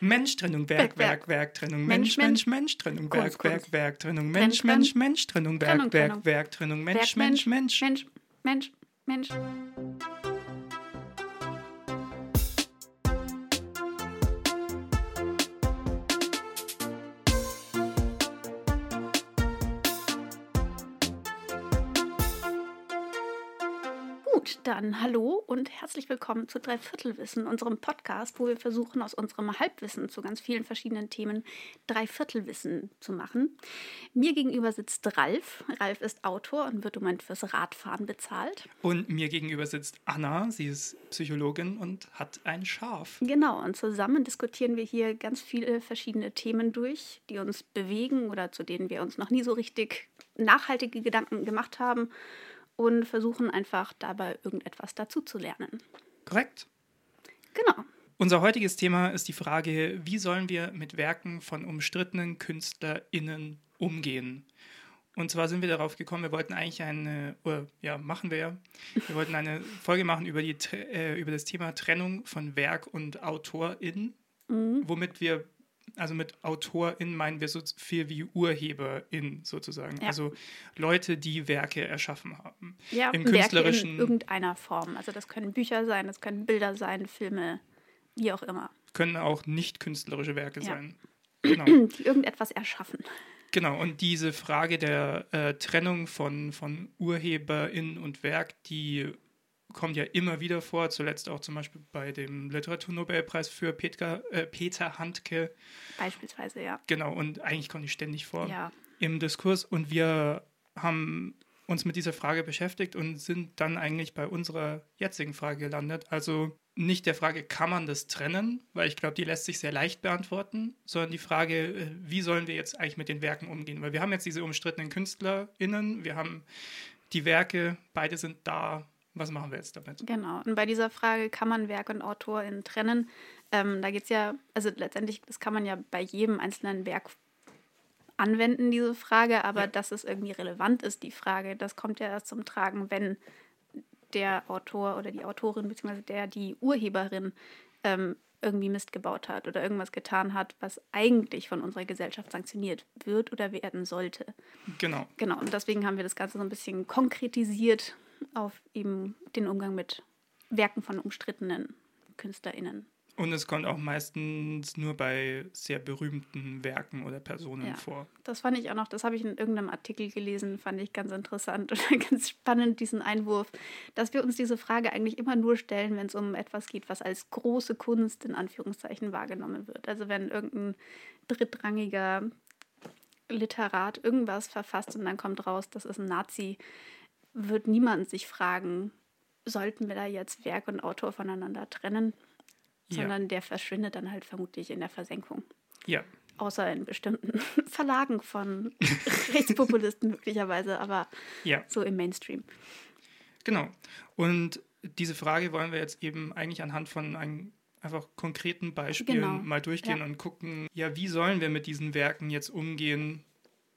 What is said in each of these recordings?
Mensch, Trennung, Werk, Werk, Werk, Trennung, Mensch, Mensch, Mensch, Trennung, Werk, Werk. Werk, Trennung, Trenn, Mensch. Mensch, Mensch, Trennung, Werk, Werk. Werk, Trennung, Mensch, Mensch, Mensch. Mensch, Mensch, Mensch. Dann hallo und herzlich willkommen zu Dreiviertelwissen, unserem Podcast, wo wir versuchen, aus unserem Halbwissen zu ganz vielen verschiedenen Themen Dreiviertelwissen zu machen. Mir gegenüber sitzt Ralf. Ralf ist Autor und wird im Moment fürs Radfahren bezahlt. Und mir gegenüber sitzt Anna, sie ist Psychologin und hat ein Schaf. Genau, und zusammen diskutieren wir hier ganz viele verschiedene Themen durch, die uns bewegen oder zu denen wir uns noch nie so richtig nachhaltige Gedanken gemacht haben und versuchen einfach dabei irgendetwas dazu zu lernen. Korrekt. Genau. Unser heutiges Thema ist die Frage, wie sollen wir mit Werken von umstrittenen KünstlerInnen umgehen? Und zwar sind wir darauf gekommen, wir wollten eigentlich eine, oder ja, machen wir ja, wir wollten eine Folge machen über, die, äh, über das Thema Trennung von Werk und AutorInnen, womit wir, also mit AutorInnen meinen wir so viel wie UrheberInnen sozusagen, Ja. also Leute, die Werke erschaffen haben. Ja, Im Werke künstlerischen, in irgendeiner Form. Also das können Bücher sein, das können Bilder sein, Filme, wie auch immer, können auch nicht künstlerische Werke Ja. sein. Genau. die irgendetwas erschaffen. Genau, und diese Frage der äh, Trennung von, von UrheberInnen und Werk, die kommt ja immer wieder vor, zuletzt auch zum Beispiel bei dem Literaturnobelpreis für Peter, äh, Peter Handke. Beispielsweise, ja. Genau, und eigentlich kommt die ständig vor Ja, im Diskurs. Und wir haben uns mit dieser Frage beschäftigt und sind dann eigentlich bei unserer jetzigen Frage gelandet. Also nicht der Frage, kann man das trennen, weil ich glaube, die lässt sich sehr leicht beantworten, sondern die Frage, äh, wie sollen wir jetzt eigentlich mit den Werken umgehen? Weil wir haben jetzt diese umstrittenen KünstlerInnen, wir haben die Werke, beide sind da. Was machen wir jetzt damit? genau. Und bei dieser Frage, kann man Werk und Autorin trennen? Ähm, da geht es ja, also letztendlich, das kann man ja bei jedem einzelnen Werk anwenden, diese Frage, aber Ja. dass es irgendwie relevant ist, die Frage, das kommt ja erst zum Tragen, wenn der Autor oder die Autorin, beziehungsweise der, die Urheberin ähm, irgendwie Mist gebaut hat oder irgendwas getan hat, was eigentlich von unserer Gesellschaft sanktioniert wird oder werden sollte. Genau. Genau, und deswegen haben wir das Ganze so ein bisschen konkretisiert auf eben den Umgang mit Werken von umstrittenen KünstlerInnen. Und es kommt auch meistens nur bei sehr berühmten Werken oder Personen Ja. vor. Das fand ich auch noch, das habe ich in irgendeinem Artikel gelesen, fand ich ganz interessant oder ganz spannend, diesen Einwurf, dass wir uns diese Frage eigentlich immer nur stellen, wenn es um etwas geht, was als große Kunst in Anführungszeichen wahrgenommen wird. Also wenn irgendein drittrangiger Literat irgendwas verfasst und dann kommt raus, das ist ein Nazi, wird niemand sich fragen, sollten wir da jetzt Werk und Autor voneinander trennen? Ja. Sondern der verschwindet dann halt vermutlich in der Versenkung. Ja, Außer in bestimmten Verlagen von Rechtspopulisten möglicherweise, aber ja. so im Mainstream. Genau. Und diese Frage wollen wir jetzt eben eigentlich anhand von einem einfach konkreten Beispielen Genau. mal durchgehen Ja. und gucken, ja, wie sollen wir mit diesen Werken jetzt umgehen?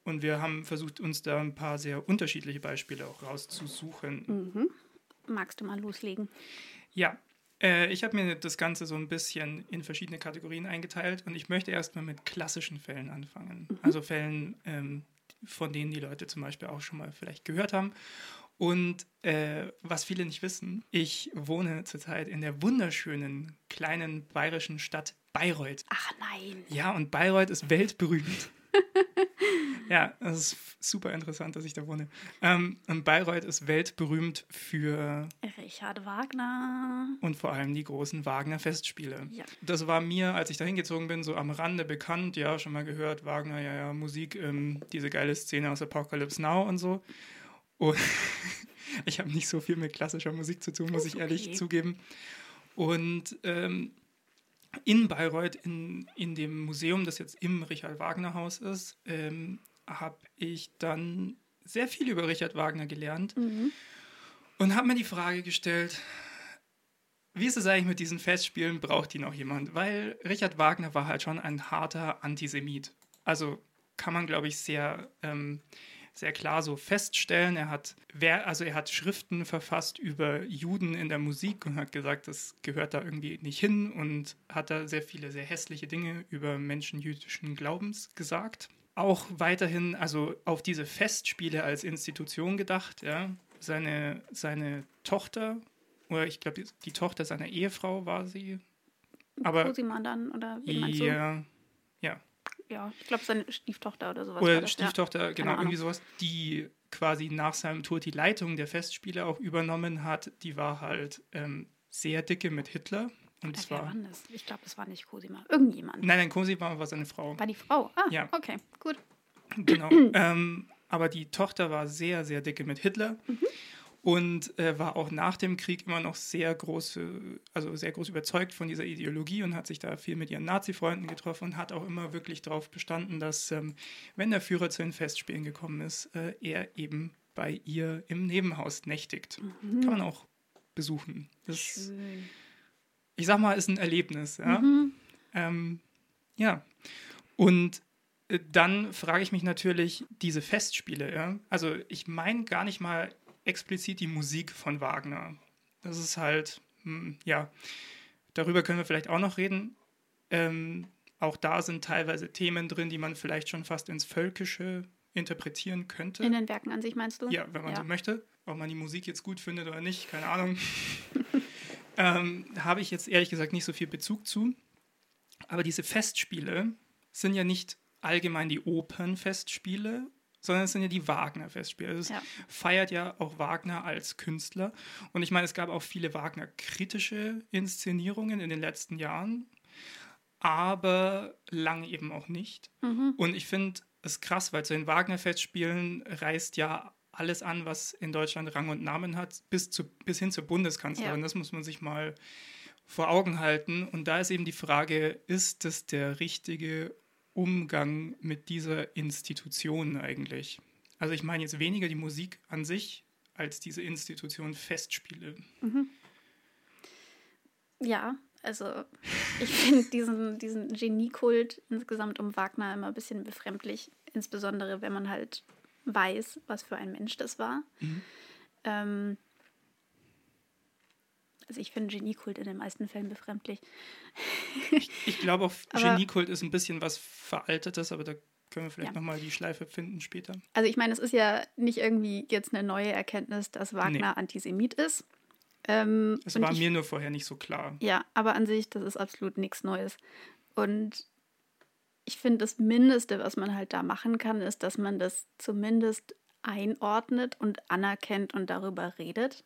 Und wir haben versucht, uns da ein paar sehr unterschiedliche Beispiele auch rauszusuchen. Mhm. Magst du mal loslegen? Ja, äh, ich habe mir das Ganze so ein bisschen in verschiedene Kategorien eingeteilt und ich möchte erstmal mit klassischen Fällen anfangen. Also Fällen, ähm, von denen die Leute zum Beispiel auch schon mal vielleicht gehört haben. Und äh, was viele nicht wissen, ich wohne zurzeit in der wunderschönen kleinen bayerischen Stadt Bayreuth. Ach nein. Ja, und Bayreuth ist weltberühmt. Ja, das ist super interessant, dass ich da wohne. Ähm, und Bayreuth ist weltberühmt für Richard Wagner. und vor allem die großen Wagner-Festspiele. Ja. Das war mir, als ich da hingezogen bin, so am Rande bekannt. Ja, schon mal gehört, Wagner, ja, ja, Musik, ähm, diese geile Szene aus Apocalypse Now und so. Und ich habe nicht so viel mit klassischer Musik zu tun, muss ich ehrlich okay. zugeben. Und ähm, in Bayreuth, in, in dem Museum, das jetzt im Richard Wagner Haus ist, ähm, habe ich dann sehr viel über Richard Wagner gelernt Mhm. und habe mir die Frage gestellt, wie ist es eigentlich mit diesen Festspielen? Braucht die noch jemand? Weil Richard Wagner war halt schon ein harter Antisemit. Also kann man, glaube ich, sehr, ähm, sehr klar so feststellen. Er hat, wer, also er hat Schriften verfasst über Juden in der Musik und hat gesagt, das gehört da irgendwie nicht hin und hat da sehr viele sehr hässliche Dinge über Menschen jüdischen Glaubens gesagt. Auch weiterhin, also auf diese Festspiele als Institution gedacht, ja. Seine, seine Tochter, oder ich glaube, die, die, Tochter seiner Ehefrau war sie. Aber Cosima dann, oder wie meinst du? Ja, ja ja, ich glaube, seine Stieftochter oder sowas. Oder Stieftochter, ja. genau, irgendwie sowas, die quasi nach seinem Tod die Leitung der Festspiele auch übernommen hat, die war halt ähm, sehr dicke mit Hitler. Und zwar, war das? Ich glaube, es war nicht Cosima. Irgendjemand. Nein, nein, Cosima war seine Frau. War die Frau? Ah, ja. okay, gut. Genau. ähm, aber die Tochter war sehr, sehr dicke mit Hitler. Mhm und äh, war auch nach dem Krieg immer noch sehr groß, also sehr groß überzeugt von dieser Ideologie und hat sich da viel mit ihren Nazi-Freunden getroffen und hat auch immer wirklich darauf bestanden, dass ähm, wenn der Führer zu den Festspielen gekommen ist, äh, er eben bei ihr im Nebenhaus nächtigt. Mhm. Kann man auch besuchen. Das, ich sag mal, ist ein Erlebnis. Ja, mhm. ähm, ja. und äh, dann frage ich mich natürlich, diese Festspiele, ja, also ich meine gar nicht mal explizit die Musik von Wagner. Das ist halt, hm, ja, darüber können wir vielleicht auch noch reden. Ähm, auch da sind teilweise Themen drin, die man vielleicht schon fast ins Völkische interpretieren könnte. In den Werken an sich meinst du? Ja, wenn man ja. so möchte. Ob man die Musik jetzt gut findet oder nicht, keine Ahnung. ähm, habe ich jetzt ehrlich gesagt nicht so viel Bezug zu. Aber diese Festspiele sind ja nicht allgemein die Opernfestspiele sondern es sind ja die Wagner-Festspiele. Also es ja. feiert ja auch Wagner als Künstler. Und ich meine, es gab auch viele Wagner-kritische Inszenierungen in den letzten Jahren, aber lange eben auch nicht. Mhm. Und ich finde es krass, weil zu den Wagner-Festspielen reißt ja alles an, was in Deutschland Rang und Namen hat, bis, zu, bis hin zur Bundeskanzlerin. Ja. Das muss man sich mal vor Augen halten. Und da ist eben die Frage, ist das der richtige Umgang mit dieser Institution eigentlich? Also ich meine jetzt weniger die Musik an sich als diese Institution Festspiele. Mhm. Ja, also ich finde diesen, diesen Geniekult insgesamt um Wagner immer ein bisschen befremdlich, insbesondere wenn man halt weiß, was für ein Mensch das war. Mhm. Ähm, also ich finde Geniekult in den meisten Fällen befremdlich. Ich, ich glaube auch Geniekult ist ein bisschen was Veraltetes, aber da können wir vielleicht ja. nochmal die Schleife finden später. Also ich meine, es ist ja nicht irgendwie jetzt eine neue Erkenntnis, dass Wagner nee. Antisemit ist. Ähm, es war ich, mir nur vorher nicht so klar. Ja, aber an sich, das ist absolut nichts Neues. Und ich finde, das Mindeste, was man halt da machen kann, ist, dass man das zumindest einordnet und anerkennt und darüber redet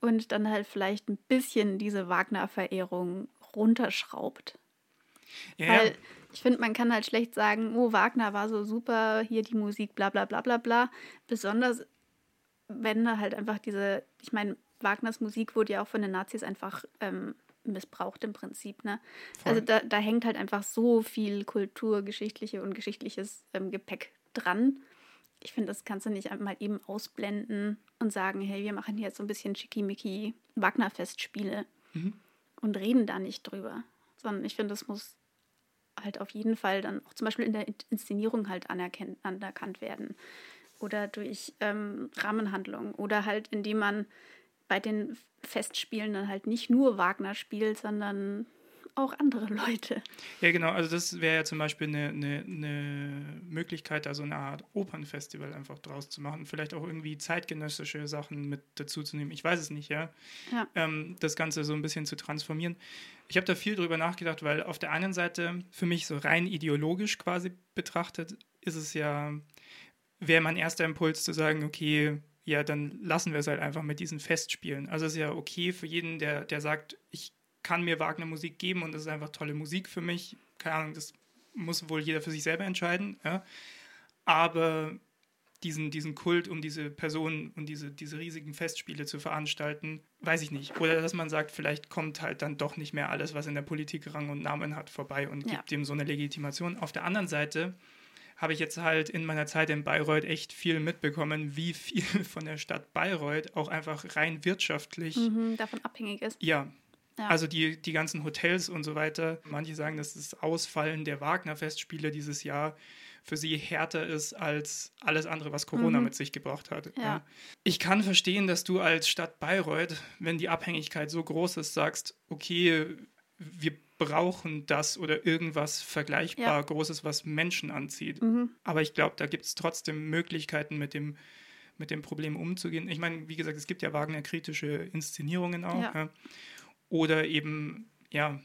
und dann halt vielleicht ein bisschen diese Wagner-Verehrung runterschraubt. Ja, Weil ich finde, man kann halt schlecht sagen, oh, Wagner war so super, hier die Musik, bla bla bla bla bla. Besonders wenn da halt einfach diese, ich meine, Wagners Musik wurde ja auch von den Nazis einfach ähm, missbraucht im Prinzip. Ne? Also da, da hängt halt einfach so viel kulturgeschichtliche und geschichtliches ähm, Gepäck dran ich finde, das kannst du nicht einmal eben ausblenden und sagen, hey, wir machen hier jetzt so ein bisschen Schickimicki Wagner-Festspiele mhm. und reden da nicht drüber. Sondern ich finde, das muss halt auf jeden Fall dann auch zum Beispiel in der Inszenierung halt anerkannt werden. Oder durch ähm, Rahmenhandlungen. Oder halt, indem man bei den Festspielen dann halt nicht nur Wagner spielt, sondern auch andere Leute. Ja, genau. Also das wäre ja zum Beispiel eine, eine, eine Möglichkeit, also eine Art Opernfestival einfach draus zu machen. Vielleicht auch irgendwie zeitgenössische Sachen mit dazu zu nehmen. Ich weiß es nicht, ja. ja. Ähm, das Ganze so ein bisschen zu transformieren. Ich habe da viel drüber nachgedacht, weil auf der einen Seite für mich so rein ideologisch quasi betrachtet ist es ja, wäre mein erster Impuls zu sagen, okay, ja, dann lassen wir es halt einfach mit diesen Festspielen. Also es ist ja okay für jeden, der, der sagt, ich kann mir Wagner Musik geben und das ist einfach tolle Musik für mich. Keine Ahnung, das muss wohl jeder für sich selber entscheiden. Ja. Aber diesen, diesen Kult um diese Person und diese, diese riesigen Festspiele zu veranstalten, weiß ich nicht. Oder dass man sagt, vielleicht kommt halt dann doch nicht mehr alles, was in der Politik Rang und Namen hat, vorbei und ja. gibt dem so eine Legitimation. Auf der anderen Seite habe ich jetzt halt in meiner Zeit in Bayreuth echt viel mitbekommen, wie viel von der Stadt Bayreuth auch einfach rein wirtschaftlich mhm, davon abhängig ist. Ja, Ja. Also die, die ganzen Hotels und so weiter. Manche sagen, dass das Ausfallen der Wagner-Festspiele dieses Jahr für sie härter ist als alles andere, was Corona mhm. mit sich gebracht hat. Ja. Ich kann verstehen, dass du als Stadt Bayreuth, wenn die Abhängigkeit so groß ist, sagst, okay, wir brauchen das oder irgendwas vergleichbar ja. Großes, was Menschen anzieht. Mhm. Aber ich glaube, da gibt es trotzdem Möglichkeiten, mit dem, mit dem Problem umzugehen. Ich meine, wie gesagt, es gibt ja Wagner-kritische Inszenierungen auch. Ja. Ja. Oder eben, ja,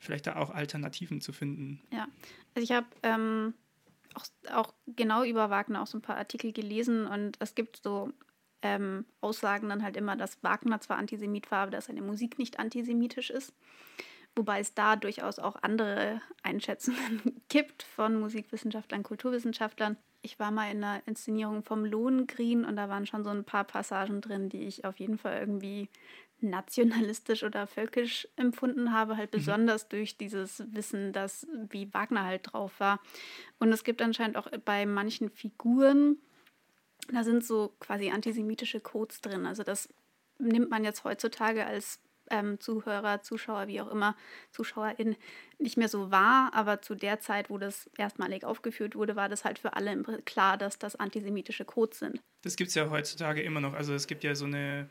vielleicht da auch Alternativen zu finden. Ja, also ich habe ähm, auch, auch genau über Wagner auch so ein paar Artikel gelesen und es gibt so ähm, Aussagen dann halt immer, dass Wagner zwar Antisemit war, aber dass seine Musik nicht antisemitisch ist wobei es da durchaus auch andere Einschätzungen gibt von Musikwissenschaftlern, Kulturwissenschaftlern. Ich war mal in einer Inszenierung vom Lohengrin und da waren schon so ein paar Passagen drin, die ich auf jeden Fall irgendwie nationalistisch oder völkisch empfunden habe, halt mhm. besonders durch dieses Wissen, dass wie Wagner halt drauf war. Und es gibt anscheinend auch bei manchen Figuren, da sind so quasi antisemitische Codes drin. Also das nimmt man jetzt heutzutage als ähm, Zuhörer, Zuschauer, wie auch immer, ZuschauerInnen nicht mehr so wahr, aber zu der Zeit, wo das erstmalig aufgeführt wurde, war das halt für alle klar, dass das antisemitische Codes sind. Das gibt es ja heutzutage immer noch. Also es gibt ja so eine,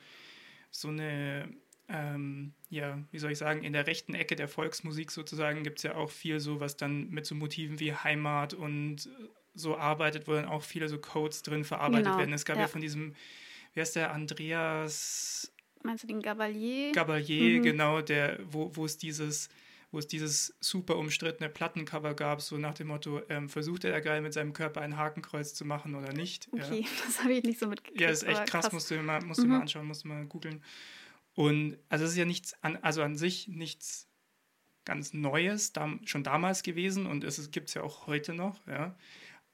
so eine ähm, ja, wie soll ich sagen, in der rechten Ecke der Volksmusik sozusagen gibt es ja auch viel so, was dann mit so Motiven wie Heimat und so arbeitet, wo dann auch viele so Codes drin verarbeitet genau, werden. Es gab ja. ja von diesem, wie heißt der, Andreas Meinst du den Gabalier? Gabalier, mhm. genau, der, wo, wo es dieses wo es dieses super umstrittene Plattencover gab, so nach dem Motto, ähm, versucht er geil mit seinem Körper ein Hakenkreuz zu machen oder nicht. Okay, ja. das habe ich nicht so mitgekriegt. Ja, ist echt krass, krass, musst du mal, musst mhm. du mal anschauen, musst du mal googeln. Und also es ist ja nichts, an, also an sich nichts ganz Neues, da, schon damals gewesen und es gibt es ja auch heute noch, ja.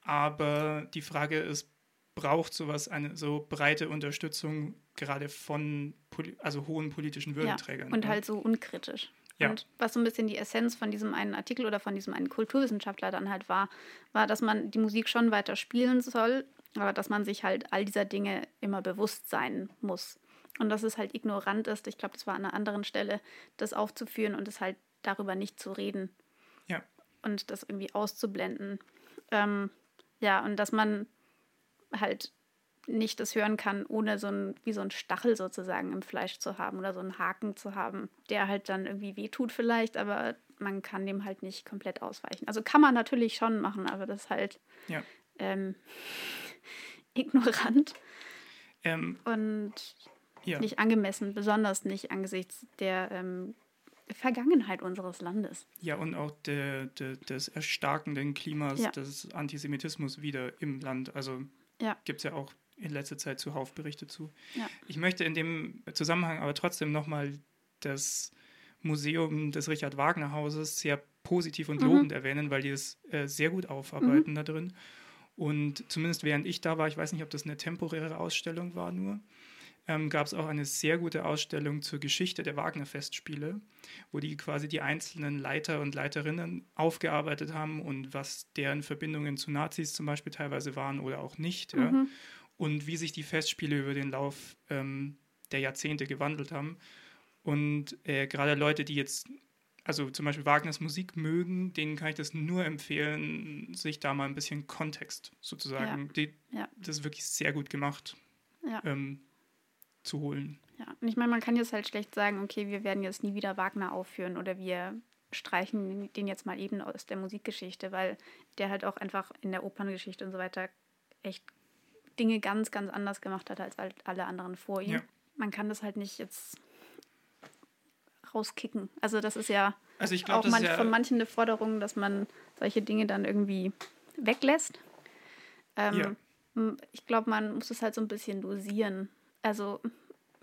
Aber die Frage ist, braucht sowas eine so breite Unterstützung gerade von also hohen politischen Würdenträgern. Ja, und halt so unkritisch. Ja. Und was so ein bisschen die Essenz von diesem einen Artikel oder von diesem einen Kulturwissenschaftler dann halt war, war, dass man die Musik schon weiter spielen soll, aber dass man sich halt all dieser Dinge immer bewusst sein muss. Und dass es halt ignorant ist, ich glaube, das war an einer anderen Stelle, das aufzuführen und es halt darüber nicht zu reden. Ja. Und das irgendwie auszublenden. Ähm, ja, und dass man halt nicht das hören kann, ohne so ein, wie so ein Stachel sozusagen im Fleisch zu haben oder so einen Haken zu haben, der halt dann irgendwie wehtut vielleicht, aber man kann dem halt nicht komplett ausweichen. Also kann man natürlich schon machen, aber das ist halt ja. ähm, ignorant ähm, und ja. nicht angemessen, besonders nicht angesichts der ähm, Vergangenheit unseres Landes. Ja, und auch der, der, des erstarkenden Klimas ja. des Antisemitismus wieder im Land. Also ja. gibt es ja auch in letzter Zeit zuhauf Berichte zu. Ja. Ich möchte in dem Zusammenhang aber trotzdem nochmal das Museum des Richard Wagner Hauses sehr positiv und lobend mhm. erwähnen, weil die es äh, sehr gut aufarbeiten mhm. da drin. Und zumindest während ich da war, ich weiß nicht, ob das eine temporäre Ausstellung war nur, ähm, gab es auch eine sehr gute Ausstellung zur Geschichte der Wagner-Festspiele, wo die quasi die einzelnen Leiter und Leiterinnen aufgearbeitet haben und was deren Verbindungen zu Nazis zum Beispiel teilweise waren oder auch nicht. Mhm. Ja und wie sich die Festspiele über den Lauf ähm, der Jahrzehnte gewandelt haben. Und äh, gerade Leute, die jetzt, also zum Beispiel Wagners Musik mögen, denen kann ich das nur empfehlen, sich da mal ein bisschen Kontext sozusagen, ja. Die, ja. das ist wirklich sehr gut gemacht, ja. ähm, zu holen. Ja, und ich meine, man kann jetzt halt schlecht sagen, okay, wir werden jetzt nie wieder Wagner aufführen oder wir streichen den jetzt mal eben aus der Musikgeschichte, weil der halt auch einfach in der Operngeschichte und so weiter echt Dinge ganz, ganz anders gemacht hat als alle anderen vor ihm. Ja. Man kann das halt nicht jetzt rauskicken. Also das ist ja also glaub, auch manch, ja von manchen eine Forderung, dass man solche Dinge dann irgendwie weglässt. Ähm, ja. Ich glaube, man muss es halt so ein bisschen dosieren. Also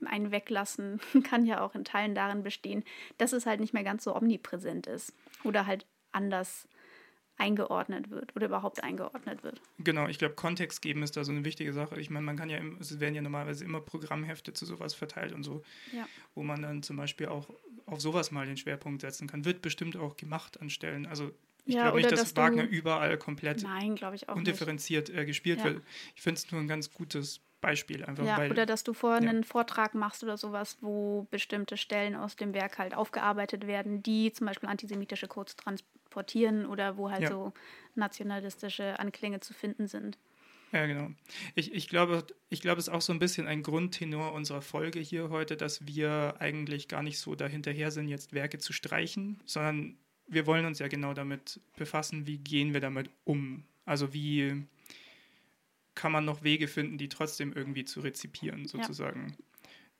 ein Weglassen kann ja auch in Teilen darin bestehen, dass es halt nicht mehr ganz so omnipräsent ist oder halt anders eingeordnet wird oder überhaupt eingeordnet wird. Genau, ich glaube, Kontext geben ist da so eine wichtige Sache. Ich meine, man kann ja, es werden ja normalerweise immer Programmhefte zu sowas verteilt und so, ja. wo man dann zum Beispiel auch auf sowas mal den Schwerpunkt setzen kann. Wird bestimmt auch gemacht an Stellen. Also ich ja, glaube nicht, dass, dass Wagner überall komplett Nein, undifferenziert äh, gespielt ja. wird. Ich finde es nur ein ganz gutes Beispiel. Einfach, ja, weil, oder dass du vorher einen Vortrag machst oder sowas, wo bestimmte Stellen aus dem Werk halt aufgearbeitet werden, die zum Beispiel antisemitische Codes transportieren oder wo halt Ja. so nationalistische Anklänge zu finden sind. Ja, genau. Ich, ich, glaube, ich glaube, es ist auch so ein bisschen ein Grundtenor unserer Folge hier heute, dass wir eigentlich gar nicht so dahinterher sind, jetzt Werke zu streichen, sondern wir wollen uns ja genau damit befassen, wie gehen wir damit um. Also wie kann man noch Wege finden, die trotzdem irgendwie zu rezipieren, sozusagen.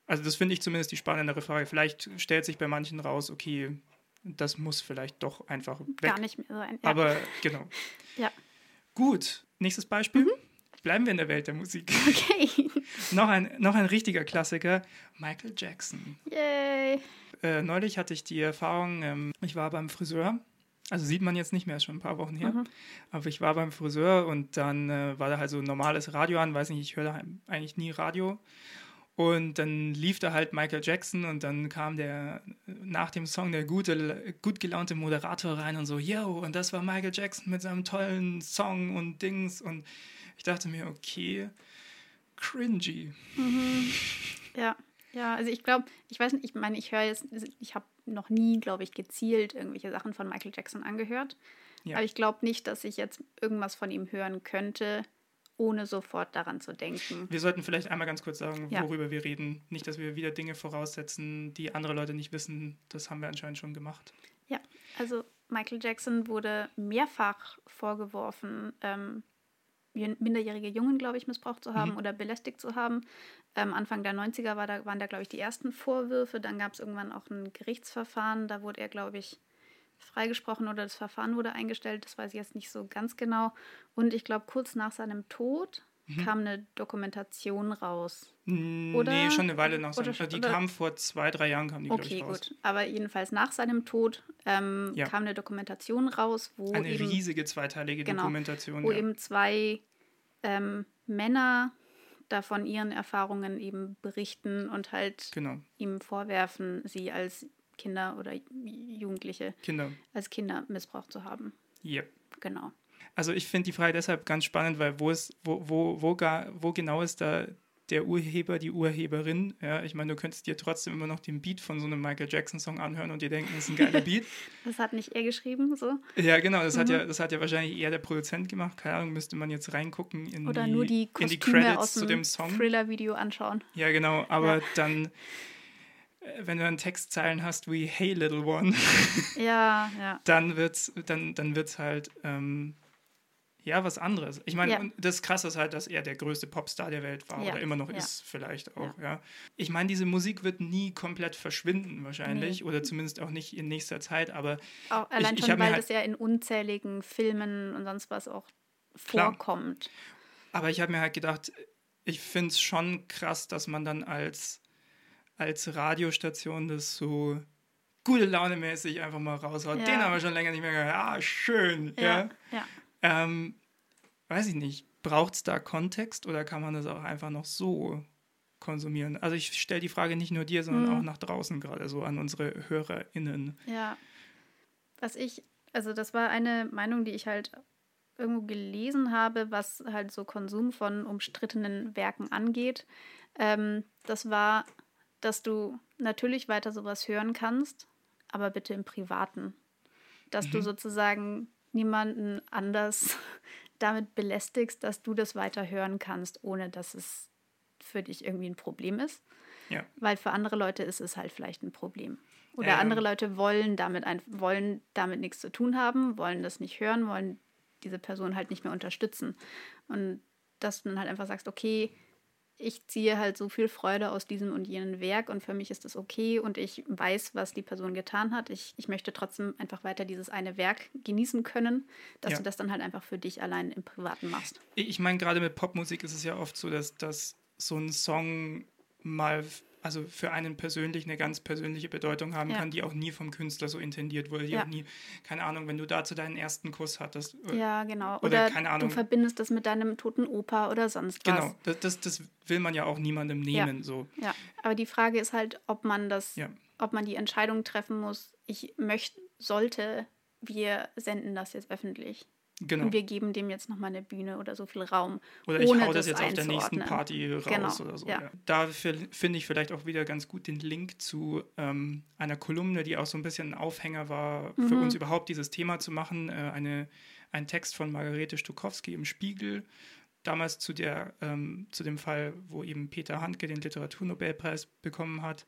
Also das finde ich zumindest die spannendere Frage. Vielleicht stellt sich bei manchen raus, okay, das muss vielleicht doch einfach weg. Gar nicht mehr sein. Ja. Aber genau. Ja. Gut, nächstes Beispiel. Bleiben wir in der Welt der Musik. okay. noch, ein, noch ein richtiger Klassiker, Michael Jackson. Yay. Äh, neulich hatte ich die Erfahrung, ähm, ich war beim Friseur. Also sieht man jetzt nicht mehr, ist schon ein paar Wochen her. Aber ich war beim Friseur und dann äh, war da halt so ein normales Radio an. Weiß nicht, ich höre da eigentlich nie Radio. Und dann lief da halt Michael Jackson und dann kam der nach dem Song der gute, gut gelaunte Moderator rein und so, yo, und das war Michael Jackson mit seinem tollen Song und Dings. Und ich dachte mir, okay, cringy. Ja. Ja, also ich glaube, ich weiß nicht, ich meine, ich höre jetzt, ich habe noch nie, glaube ich, gezielt irgendwelche Sachen von Michael Jackson angehört. Ja. Aber ich glaube nicht, dass ich jetzt irgendwas von ihm hören könnte, ohne sofort daran zu denken. Wir sollten vielleicht einmal ganz kurz sagen, Ja. worüber wir reden. Nicht, dass wir wieder Dinge voraussetzen, die andere Leute nicht wissen. Das haben wir anscheinend schon gemacht. Ja, also Michael Jackson wurde mehrfach vorgeworfen, ähm, minderjährige Jungen, glaube ich, missbraucht zu haben oder belästigt zu haben. Ähm, Anfang der 90er war da, waren da, glaube ich, die ersten Vorwürfe. Dann gab es irgendwann auch ein Gerichtsverfahren. Da wurde er, glaube ich, freigesprochen oder das Verfahren wurde eingestellt. Das weiß ich jetzt nicht so ganz genau. Und ich glaube, kurz nach seinem Tod kam eine Dokumentation raus. Oder- nee, schon eine Weile nach seinem. Die oder- kam vor zwei, drei Jahren, kam die, Okay, ich, raus. gut. Aber jedenfalls nach seinem Tod ähm, Ja. kam eine Dokumentation raus, wo Eine eben riesige zweiteilige Genau. Dokumentation. wo ja. eben zwei ähm, Männer da von ihren Erfahrungen eben berichten und halt Genau, ihm vorwerfen, sie als Kinder oder Jugendliche Kinder. als Kinder missbraucht zu haben. Yep. Genau. Also ich finde die Frage deshalb ganz spannend, weil wo ist, wo, wo, wo, gar, wo genau ist da der Urheber, die Urheberin? Ja, ich meine, du könntest dir trotzdem immer noch den Beat von so einem Michael Jackson-Song anhören und dir denken, das ist ein geiler Beat. Das hat nicht er geschrieben, so. Ja, genau, das, hat Mhm. ja, das hat ja wahrscheinlich eher der Produzent gemacht. Keine Ahnung, müsste man jetzt reingucken in, Oder die, nur die in die Kostüme Credits aus zu dem dem Song. Thriller-Video anschauen. Ja, genau, aber Ja. dann, äh, wenn du dann Textzeilen hast wie Hey Little One, Ja, ja. dann wird's, dann, dann wird's halt ähm, ja was anderes. Ich meine, Ja. das Krasse ist halt, dass er der größte Popstar der Welt war Ja, oder immer noch ja. ist, vielleicht auch, ja. Ich meine, diese Musik wird nie komplett verschwinden, wahrscheinlich, oder zumindest auch nicht in nächster Zeit, aber Auch allein ich schon, hab mir weil halt- das ja in unzähligen Filmen und sonst was auch Klar. vorkommt. Aber ich habe mir halt gedacht, ich finde es schon krass, dass man dann als, als Radiostation das so gute Laune mäßig einfach mal raushaut. Ja. Den haben wir schon länger nicht mehr gehört. Ah, schön. Ja. Ja, ja. Ähm, weiß ich nicht. Braucht es da Kontext oder kann man das auch einfach noch so konsumieren? Also ich stelle die Frage nicht nur dir, sondern Mhm. auch nach draußen gerade so an unsere HörerInnen. Ja. Was ich, also das war eine Meinung, die ich halt irgendwo gelesen habe, was halt so Konsum von umstrittenen Werken angeht. Ähm, das war, dass du natürlich weiter sowas hören kannst, aber bitte im Privaten. Dass du sozusagen niemanden anders damit belästigst, dass du das weiter hören kannst, ohne dass es für dich irgendwie ein Problem ist. Ja. Weil für andere Leute ist es halt vielleicht ein Problem. Oder ja. andere Leute wollen damit, ein, wollen damit nichts zu tun haben, wollen das nicht hören, wollen diese Person halt nicht mehr unterstützen. Und dass du dann halt einfach sagst, okay, ich ziehe halt so viel Freude aus diesem und jenem Werk und für mich ist das okay und ich weiß, was die Person getan hat. Ich, ich möchte trotzdem einfach weiter dieses eine Werk genießen können, dass Ja. du das dann halt einfach für dich allein im Privaten machst. Ich meine, gerade mit Popmusik ist es ja oft so, dass, dass so ein Song mal, also für einen persönlich eine ganz persönliche Bedeutung haben Ja. kann, die auch nie vom Künstler so intendiert wurde. Die Ja. auch nie, keine Ahnung, wenn du dazu deinen ersten Kuss hattest. äh, Ja, genau. Oder Oder, keine Ahnung. du verbindest das mit deinem toten Opa oder sonst was. Genau, das, das, das will man ja auch niemandem nehmen. So. Ja, aber die Frage ist halt, ob man das, Ja. ob man die Entscheidung treffen muss, ich möchte, sollte, wir senden das jetzt öffentlich. Genau. Und wir geben dem jetzt nochmal eine Bühne oder so viel Raum. Oder ich hau das, das jetzt auf der nächsten Party raus genau. oder so. Ja. Ja. Da finde ich vielleicht auch wieder ganz gut den Link zu ähm, einer Kolumne, die auch so ein bisschen ein Aufhänger war, mhm. für uns überhaupt dieses Thema zu machen. Äh, eine, ein Text von Margarete Stukowski im Spiegel, damals zu, der, ähm, zu dem Fall, wo eben Peter Handke den Literaturnobelpreis bekommen hat,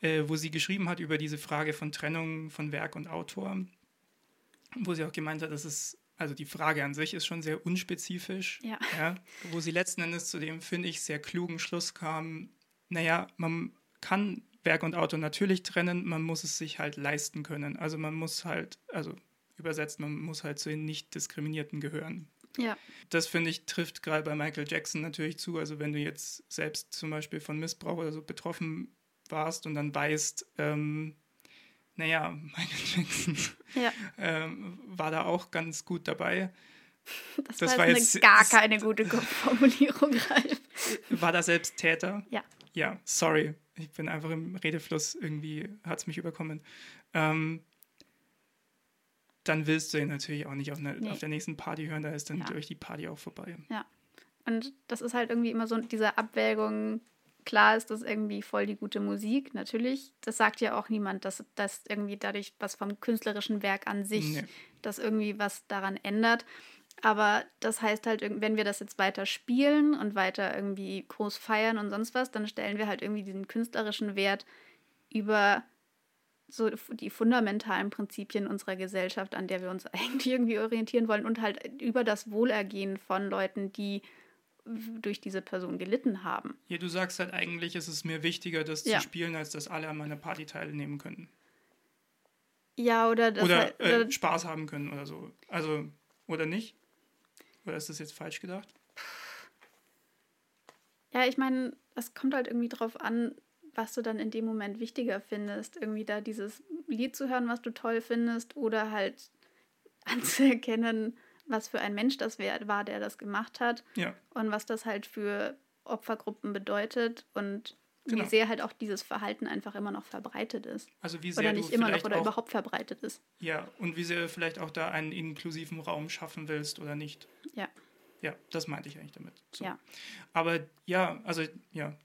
äh, wo sie geschrieben hat über diese Frage von Trennung von Werk und Autor wo sie auch gemeint hat, dass es also die Frage an sich ist schon sehr unspezifisch, ja. ja. wo sie letzten Endes zu dem, finde ich, sehr klugen Schluss kam, naja, man kann Werk und Auto natürlich trennen, man muss es sich halt leisten können. Also man muss halt, also übersetzt, man muss halt zu den nicht diskriminierten gehören. Ja. Das finde ich trifft gerade bei Michael Jackson natürlich zu. Also wenn du jetzt selbst zum Beispiel von Missbrauch oder so betroffen warst und dann weißt, ähm, naja, Michael Jackson ja. ähm, war da auch ganz gut dabei. Das, das war, jetzt gar keine gute Formulierung, Ralf. War da selbst Täter? Ja. Ja, sorry. Ich bin einfach im Redefluss, irgendwie hat es mich überkommen. Ähm, dann willst du ihn natürlich auch nicht auf, eine, nee. auf der nächsten Party hören, da ist dann ja. durch die Party auch vorbei. Ja. Und das ist halt irgendwie immer so diese Abwägung, Klar ist das irgendwie voll die gute Musik, natürlich. Das sagt ja auch niemand, dass das irgendwie dadurch was vom künstlerischen Werk an sich, nee. dass irgendwie was daran ändert. Aber das heißt halt, wenn wir das jetzt weiter spielen und weiter irgendwie groß feiern und sonst was, dann stellen wir halt irgendwie diesen künstlerischen Wert über so die fundamentalen Prinzipien unserer Gesellschaft, an der wir uns eigentlich irgendwie orientieren wollen und halt über das Wohlergehen von Leuten, die durch diese Person gelitten haben. Ja, du sagst halt eigentlich, ist es mir wichtiger, das ja. zu spielen, als dass alle an meiner Party teilnehmen können. Ja, oder das oder, halt, oder äh, Spaß haben können oder so. Also, oder nicht? Oder ist das jetzt falsch gedacht? Ja, ich meine, es kommt halt irgendwie drauf an, was du dann in dem Moment wichtiger findest. Irgendwie da dieses Lied zu hören, was du toll findest, oder halt anzuerkennen, was für ein Mensch das war, der das gemacht hat. Ja. Und was das halt für Opfergruppen bedeutet und genau. wie sehr halt auch dieses Verhalten einfach immer noch verbreitet ist. Also wie sehr oder nicht immer noch oder auch, überhaupt verbreitet ist. Ja, und wie sehr du vielleicht auch da einen inklusiven Raum schaffen willst oder nicht. Ja. Ja, das meinte ich eigentlich damit. So. Ja. Aber ja, also ja.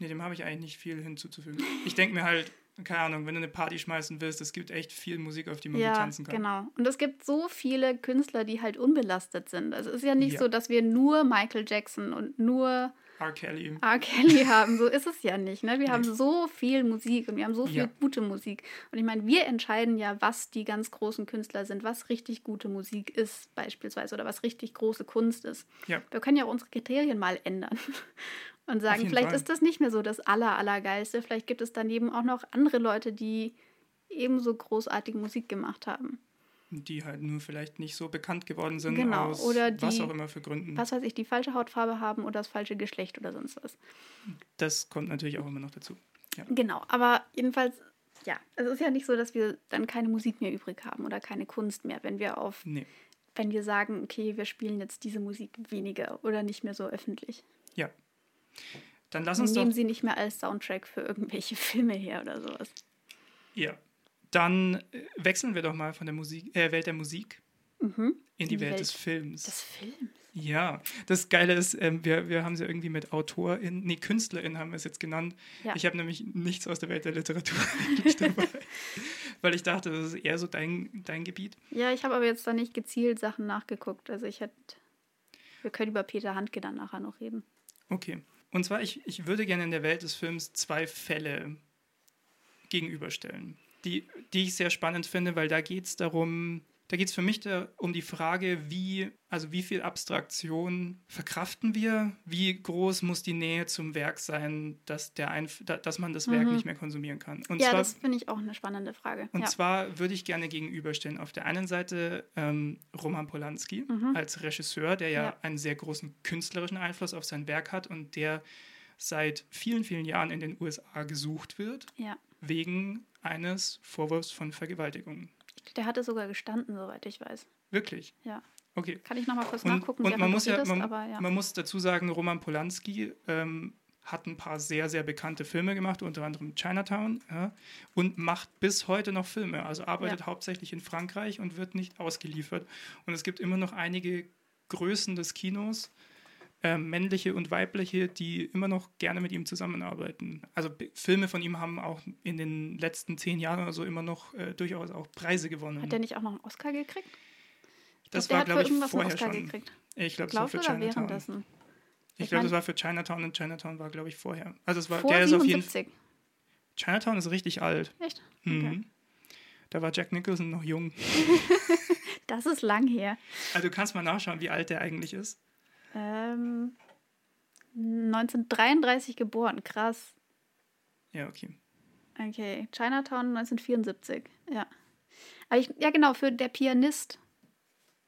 Nee, dem habe ich eigentlich nicht viel hinzuzufügen. Ich denke mir halt, keine Ahnung, wenn du eine Party schmeißen willst, es gibt echt viel Musik, auf die man ja, tanzen kann. Genau. Und es gibt so viele Künstler, die halt unbelastet sind. Also es ist ja nicht ja. so, dass wir nur Michael Jackson und nur R. Kelly. R. Kelly haben. So ist es ja nicht. Ne? Wir nee. haben so viel Musik und wir haben so viel ja. gute Musik. Und ich meine, wir entscheiden ja, was die ganz großen Künstler sind, was richtig gute Musik ist, beispielsweise, oder was richtig große Kunst ist. Ja. Wir können ja auch unsere Kriterien mal ändern und sagen, vielleicht Fall. ist das nicht mehr so das Aller, Allergeilste. Vielleicht gibt es daneben auch noch andere Leute, die ebenso großartige Musik gemacht haben. Die halt nur vielleicht nicht so bekannt geworden sind, genau. aus oder die, was auch immer für Gründen. Was weiß ich, die falsche Hautfarbe haben oder das falsche Geschlecht oder sonst was. Das kommt natürlich auch immer noch dazu. Ja. Genau, aber jedenfalls, ja, es ist ja nicht so, dass wir dann keine Musik mehr übrig haben oder keine Kunst mehr, wenn wir auf, nee. wenn wir sagen, okay, wir spielen jetzt diese Musik weniger oder nicht mehr so öffentlich. Ja, dann lass uns Nehmen doch, sie nicht mehr als Soundtrack für irgendwelche Filme her oder sowas. Ja. Dann äh, wechseln wir doch mal von der Musik, äh, Welt der Musik mhm. in die, die Welt, Welt, des Films. Des Films. Ja, das Geile ist, ähm, wir, wir haben sie irgendwie mit AutorInnen, nee, KünstlerInnen haben wir es jetzt genannt. Ja. Ich habe nämlich nichts aus der Welt der Literatur dabei, weil ich dachte, das ist eher so dein, dein Gebiet. Ja, ich habe aber jetzt da nicht gezielt Sachen nachgeguckt. Also ich hätte, wir können über Peter Handke dann nachher noch reden. Okay. Und zwar, ich, ich würde gerne in der Welt des Films zwei Fälle gegenüberstellen, die, die ich sehr spannend finde, weil da geht es darum, da geht es für mich da um die Frage, wie, also wie viel Abstraktion verkraften wir? Wie groß muss die Nähe zum Werk sein, dass, der Einf dass man das Werk mhm. nicht mehr konsumieren kann? Und ja, zwar, das finde ich auch eine spannende Frage. Und ja. zwar würde ich gerne gegenüberstellen. Auf der einen Seite ähm, Roman Polanski mhm. als Regisseur, der ja, ja einen sehr großen künstlerischen Einfluss auf sein Werk hat und der seit vielen, vielen Jahren in den USA gesucht wird, ja. wegen eines Vorwurfs von Vergewaltigung. Der hatte sogar gestanden, soweit ich weiß. Wirklich? Ja. Okay. Kann ich nochmal kurz und, nachgucken, und man muss ja, man, ja, man, muss dazu sagen, Roman Polanski ähm, hat ein paar sehr, sehr bekannte Filme gemacht, unter anderem Chinatown, ja, und macht bis heute noch Filme. Also arbeitet ja. hauptsächlich in Frankreich und wird nicht ausgeliefert. Und es gibt immer noch einige Größen des Kinos, äh, männliche und weibliche, die immer noch gerne mit ihm zusammenarbeiten. Also Filme von ihm haben auch in den letzten zehn Jahren oder so immer noch äh, durchaus auch Preise gewonnen. Hat er nicht auch noch einen Oscar gekriegt? Ich das glaub, war, glaube ich, vorher schon. Gekriegt. Ich glaube, es war für Chinatown. Ich, glaube, das war für Chinatown und Chinatown war, glaube ich, vorher. Also es war, Vor der ist auf jeden Fall. Chinatown ist richtig alt. Echt? Mhm. Okay. Mhm. Da war Jack Nicholson noch jung. das ist lang her. Also du kannst mal nachschauen, wie alt der eigentlich ist. Ähm, 1933 geboren, krass. Ja, okay. Okay, Chinatown 1974, ja. Aber ich, ja, genau, für der Pianist.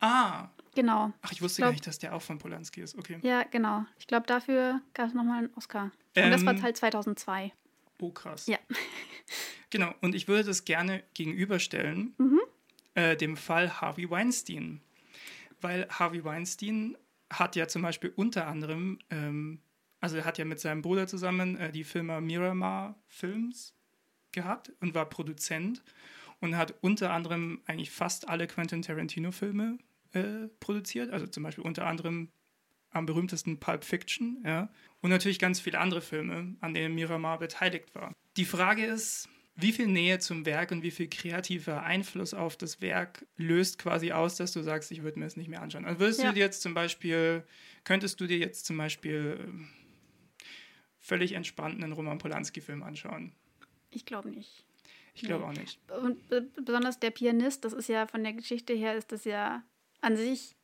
Ah, Genau. Ach, ich wusste glaub, gar nicht, dass der auch von Polanski ist. Okay. Ja, genau. Ich glaube, dafür gab es nochmal einen Oscar. Ähm, Und das war Teil 2002. Oh, krass. Ja. genau. Und ich würde das gerne gegenüberstellen mhm. äh, dem Fall Harvey Weinstein. Weil Harvey Weinstein hat ja zum Beispiel unter anderem, ähm, also er hat ja mit seinem Bruder zusammen äh, die Firma Miramar Films gehabt und war Produzent und hat unter anderem eigentlich fast alle Quentin Tarantino-Filme äh, produziert, also zum Beispiel unter anderem am berühmtesten Pulp Fiction, ja, und natürlich ganz viele andere Filme, an denen Miramar beteiligt war. Die Frage ist, wie viel Nähe zum Werk und wie viel kreativer Einfluss auf das Werk löst quasi aus, dass du sagst, ich würde mir es nicht mehr anschauen. Also würdest ja. du dir jetzt zum Beispiel, könntest du dir jetzt zum Beispiel ähm, völlig entspannten einen Roman Polanski-Film anschauen? Ich glaube nicht. Ich glaube nee. auch nicht. Und besonders der Pianist, das ist ja von der Geschichte her, ist das ja an sich.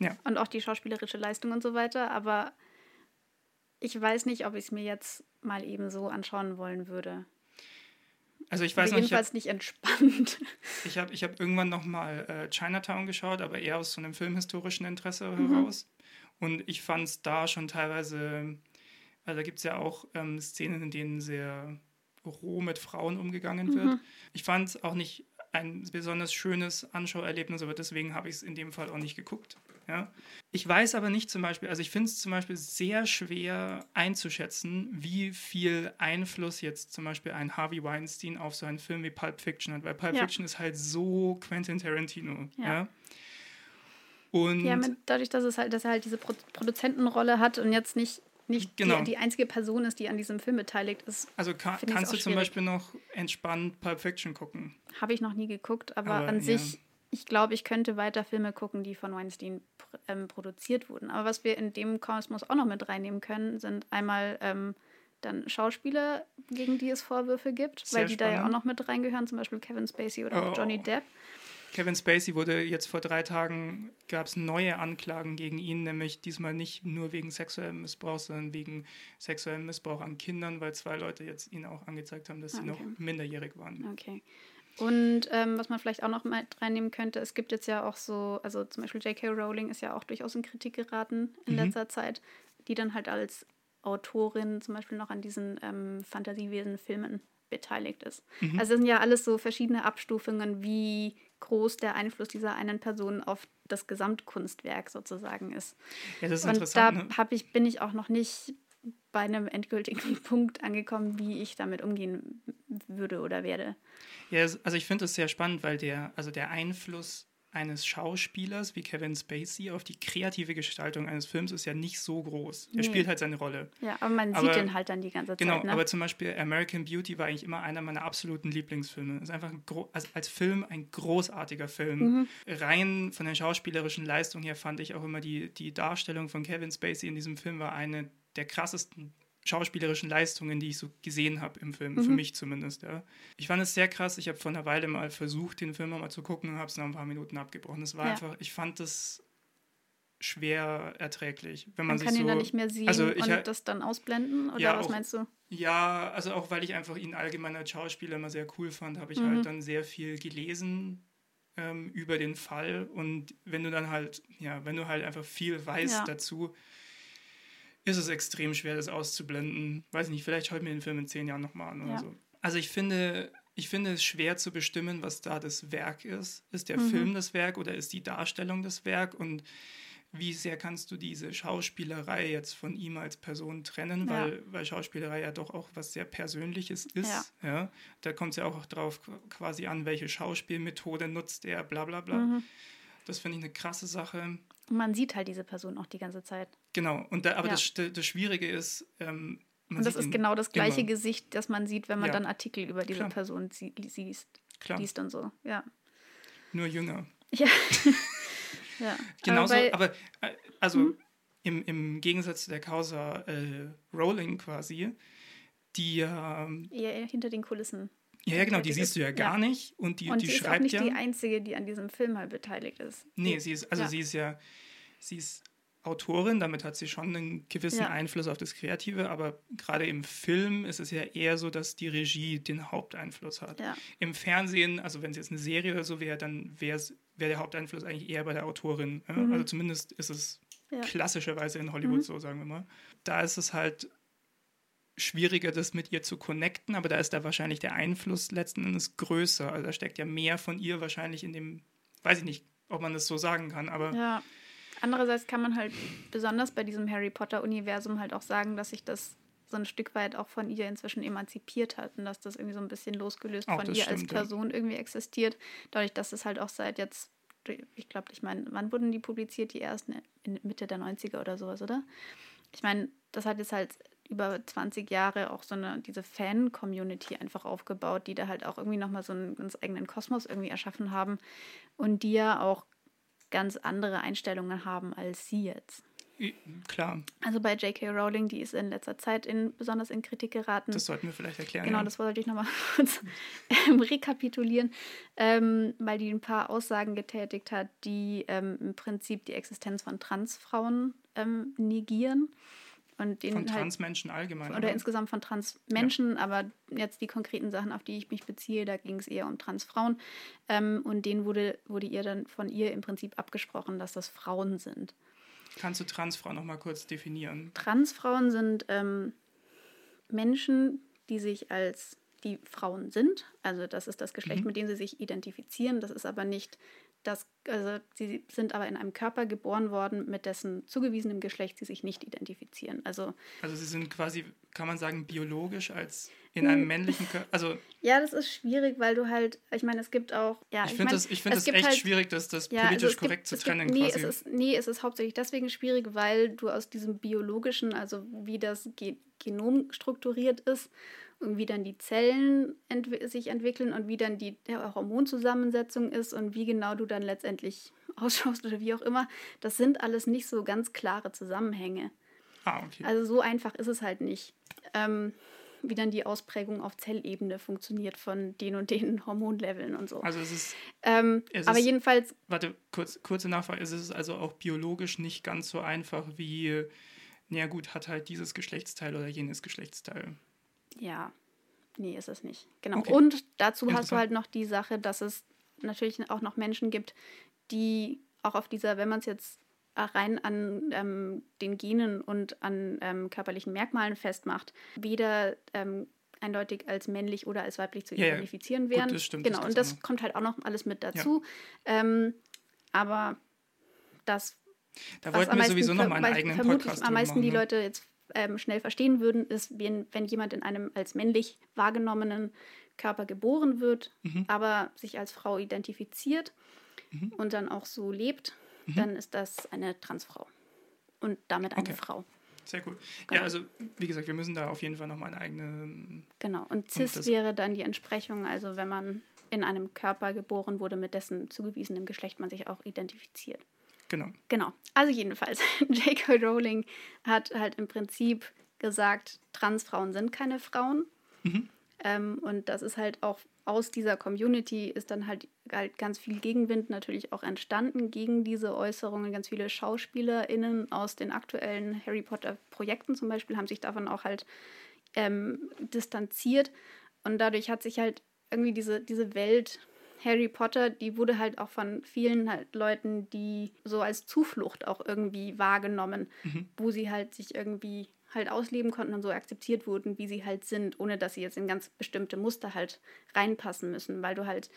Ja. Und auch die schauspielerische Leistung und so weiter. Aber ich weiß nicht, ob ich es mir jetzt mal eben so anschauen wollen würde. Also ich weiß noch, jedenfalls hab, nicht entspannt. Ich habe ich hab irgendwann noch mal äh, Chinatown geschaut, aber eher aus so einem filmhistorischen Interesse mhm. heraus. Und ich fand es da schon teilweise, also da gibt es ja auch ähm, Szenen, in denen sehr roh mit Frauen umgegangen wird. Mhm. Ich fand es auch nicht ein besonders schönes Anschauerlebnis, aber deswegen habe ich es in dem Fall auch nicht geguckt. Ja? Ich weiß aber nicht zum Beispiel, also ich finde es zum Beispiel sehr schwer einzuschätzen, wie viel Einfluss jetzt zum Beispiel ein Harvey Weinstein auf so einen Film wie Pulp Fiction hat, weil Pulp ja. Fiction ist halt so Quentin Tarantino. Ja. ja? Und ja, mit, dadurch, dass, es halt, dass er halt diese Pro Produzentenrolle hat und jetzt nicht nicht genau. die, die, einzige Person ist, die an diesem Film beteiligt ist. Also kann, kannst du zum Beispiel noch entspannt Pulp Fiction gucken? Habe ich noch nie geguckt, aber, aber an ja. sich, ich glaube, ich könnte weiter Filme gucken, die von Weinstein ähm, produziert wurden. Aber was wir in dem Kosmos auch noch mit reinnehmen können, sind einmal ähm, dann Schauspieler, gegen die es Vorwürfe gibt, Sehr weil die spannend. da ja auch noch mit reingehören, zum Beispiel Kevin Spacey oder oh. Johnny Depp. Kevin Spacey wurde jetzt vor drei Tagen, gab es neue Anklagen gegen ihn, nämlich diesmal nicht nur wegen sexuellem Missbrauch, sondern wegen sexuellem Missbrauch an Kindern, weil zwei Leute jetzt ihn auch angezeigt haben, dass okay. sie noch minderjährig waren. Okay. Und ähm, was man vielleicht auch noch mal reinnehmen könnte, es gibt jetzt ja auch so, also zum Beispiel J.K. Rowling ist ja auch durchaus in Kritik geraten in mhm. letzter Zeit, die dann halt als Autorin zum Beispiel noch an diesen ähm, Fantasiewesen-Filmen beteiligt ist. Mhm. Also es sind ja alles so verschiedene Abstufungen, wie groß der Einfluss dieser einen Person auf das Gesamtkunstwerk sozusagen ist. Ja, das ist Und interessant. da ne? ich, bin ich auch noch nicht bei einem endgültigen Punkt angekommen, wie ich damit umgehen würde oder werde. Ja, also ich finde es sehr spannend, weil der, also der Einfluss eines Schauspielers wie Kevin Spacey auf die kreative Gestaltung eines Films ist ja nicht so groß. Er nee. spielt halt seine Rolle. Ja, aber man aber, sieht ihn halt dann die ganze Zeit. Genau, ne? aber zum Beispiel American Beauty war eigentlich immer einer meiner absoluten Lieblingsfilme. Ist einfach also als Film ein großartiger Film. Mhm. Rein von der schauspielerischen Leistung her fand ich auch immer die, die Darstellung von Kevin Spacey in diesem Film war eine der krassesten schauspielerischen Leistungen, die ich so gesehen habe im Film, mhm. für mich zumindest. Ja. Ich fand es sehr krass. Ich habe vor einer Weile mal versucht, den Film mal zu gucken und habe es nach ein paar Minuten abgebrochen. Es war ja. einfach, ich fand das schwer erträglich. Wenn man, man kann ihn so, dann nicht mehr sehen also und halt, das dann ausblenden? Oder ja, was auch, meinst du? Ja, also auch weil ich einfach ihn allgemein als Schauspieler immer sehr cool fand, habe ich mhm. halt dann sehr viel gelesen ähm, über den Fall. Und wenn du dann halt, ja, wenn du halt einfach viel weißt dazu, ist es extrem schwer, das auszublenden. Weiß nicht, vielleicht schaue ich mir den Film in zehn Jahren nochmal an oder ja. so. Also ich finde, ich finde es schwer zu bestimmen, was da das Werk ist. Ist der mhm. Film das Werk oder ist die Darstellung das Werk? Und wie sehr kannst du diese Schauspielerei jetzt von ihm als Person trennen, Ja. weil, weil Schauspielerei ja doch auch was sehr Persönliches ist. Ja. Ja. Da kommt es ja auch drauf quasi an, welche Schauspielmethode nutzt er, bla bla bla. Mhm. Das finde ich eine krasse Sache. Und man sieht halt diese Person auch die ganze Zeit. Genau, und da, aber Ja. das, das Schwierige ist, ähm, Und das ist genau das gleiche immer. Gesicht, das man sieht, wenn man Ja. dann Artikel über diese Klar. Person sie siehst, Klar, liest und so. Ja. nur jünger. Ja. ja. Genauso, aber, aber, äh, also Mhm. im, im Gegensatz zu der Causa äh, Rowling quasi, die ja, eher hinter den Kulissen. ja, ja genau, die tätig siehst du ja gar Ja. nicht und die, und die sie ist auch schreibt nicht ja. die Einzige, die an diesem Film halt beteiligt ist. Nee, sie ist, also Ja. sie ist ja, sie ist Autorin, damit hat sie schon einen gewissen Ja. Einfluss auf das Kreative, aber gerade im Film ist es ja eher so, dass die Regie den Haupteinfluss hat. Ja. Im Fernsehen, also wenn es jetzt eine Serie oder so wäre, dann wäre wär der Haupteinfluss eigentlich eher bei der Autorin. Ja? Mhm. Also zumindest ist es Ja. klassischerweise in Hollywood Mhm. so, sagen wir mal. Da ist es halt schwieriger, das mit ihr zu connecten, aber da ist da wahrscheinlich der Einfluss letzten Endes größer. Also da steckt ja mehr von ihr wahrscheinlich in dem, weiß ich nicht, ob man das so sagen kann, aber. Andererseits kann man halt besonders bei diesem Harry Potter-Universum halt auch sagen, dass sich das so ein Stück weit auch von ihr inzwischen emanzipiert hat und dass das irgendwie so ein bisschen losgelöst Auch von ihr als stimmt, ja. Person irgendwie existiert. Dadurch, dass es halt auch seit jetzt, ich glaube, ich meine, wann wurden die publiziert? Die ersten in Mitte der 90er oder sowas, oder? Ich meine, das hat jetzt halt über 20 Jahre auch so eine, diese Fan-Community einfach aufgebaut, die da halt auch irgendwie nochmal so einen ganz eigenen Kosmos irgendwie erschaffen haben und die ja auch ganz andere Einstellungen haben als sie jetzt. klar, Also bei J.K. Rowling, die ist in letzter Zeit in, besonders in Kritik geraten. das sollten wir vielleicht erklären. Genau, ja. das wollte ich nochmal kurz ähm, rekapitulieren, ähm, weil die ein paar Aussagen getätigt hat, die ähm, im Prinzip die Existenz von Transfrauen ähm, negieren. Und denen Von halt, Transmenschen allgemein. oder oder? insgesamt von Transmenschen, aber jetzt die konkreten Sachen, auf die ich mich beziehe, da ging es eher um Transfrauen. Ähm, und denen wurde, wurde ihr dann von ihr im Prinzip abgesprochen, dass das Frauen sind. Kannst du Transfrau noch mal kurz definieren? Transfrauen sind ähm, Menschen, die sich als die Frauen sind. Also das ist das Geschlecht, Mhm. mit dem sie sich identifizieren. Das ist aber nicht das, also sie sind aber in einem Körper geboren worden, mit dessen zugewiesenem Geschlecht sie sich nicht identifizieren. Also Also sie sind quasi, kann man sagen, biologisch als in Hm. einem männlichen Körper. Also ja, das ist schwierig, weil du halt, ich meine, es gibt auch, ja, ich finde mein, das, ich find es das echt halt- schwierig, das, das Ja, also politisch es gibt- korrekt zu es gibt- trennen nee, quasi. Es ist, nee, es ist hauptsächlich deswegen schwierig, weil du aus diesem biologischen, also wie das Ge Genom strukturiert ist wie dann die Zellen entwi sich entwickeln und wie dann die Hormonzusammensetzung ist und wie genau du dann letztendlich ausschaust oder wie auch immer, das sind alles nicht so ganz klare Zusammenhänge. ah, okay. Also so einfach ist es halt nicht. Ähm, wie dann die Ausprägung auf Zellebene funktioniert von den und den Hormonleveln und so. Also es ist, ähm, es aber ist- jedenfalls warte, kurz, kurze Nachfrage, es ist also auch biologisch nicht ganz so einfach wie, naja gut, hat halt dieses Geschlechtsteil oder jenes Geschlechtsteil. Ja, nee, ist es nicht. Genau. Okay. Und dazu hast du halt noch die Sache, dass es natürlich auch noch Menschen gibt, die auch auf dieser, wenn man es jetzt rein an ähm, den Genen und an ähm, körperlichen Merkmalen festmacht, weder ähm, eindeutig als männlich oder als weiblich zu Ja, ja. identifizieren Gut, wären. das stimmt, das Genau, gibt's und das kommt halt auch noch alles mit dazu. Ähm, aber das Da wollten am wir sowieso noch mal einen eigenen vermutlich Podcast am drüber meisten machen, die ne? Leute jetzt ähm, schnell verstehen würden, ist, wenn, wenn jemand in einem als männlich wahrgenommenen Körper geboren wird, Mhm. aber sich als Frau identifiziert Mhm. und dann auch so lebt, dann ist das eine Transfrau. Und damit eine Okay. Frau. Sehr gut. Genau. Ja, also wie gesagt, wir müssen da auf jeden Fall noch mal einen eigenen Genau. Und cis das- wäre dann die Entsprechung, also wenn man in einem Körper geboren wurde, mit dessen zugewiesenem Geschlecht man sich auch identifiziert. Genau. Genau. Also jedenfalls, J.K. Rowling hat halt im Prinzip gesagt, Transfrauen sind keine Frauen. Mhm. Ähm, und das ist halt auch aus dieser Community ist dann halt, halt ganz viel Gegenwind natürlich auch entstanden gegen diese Äußerungen. Ganz viele SchauspielerInnen aus den aktuellen Harry Potter-Projekten zum Beispiel haben sich davon auch halt ähm, distanziert. Und dadurch hat sich halt irgendwie diese, diese Welt Harry Potter, die wurde halt auch von vielen halt Leuten, die so als Zuflucht auch irgendwie wahrgenommen, Mhm. wo sie halt sich irgendwie halt ausleben konnten und so akzeptiert wurden, wie sie halt sind, ohne dass sie jetzt in ganz bestimmte Muster halt reinpassen müssen, weil du halt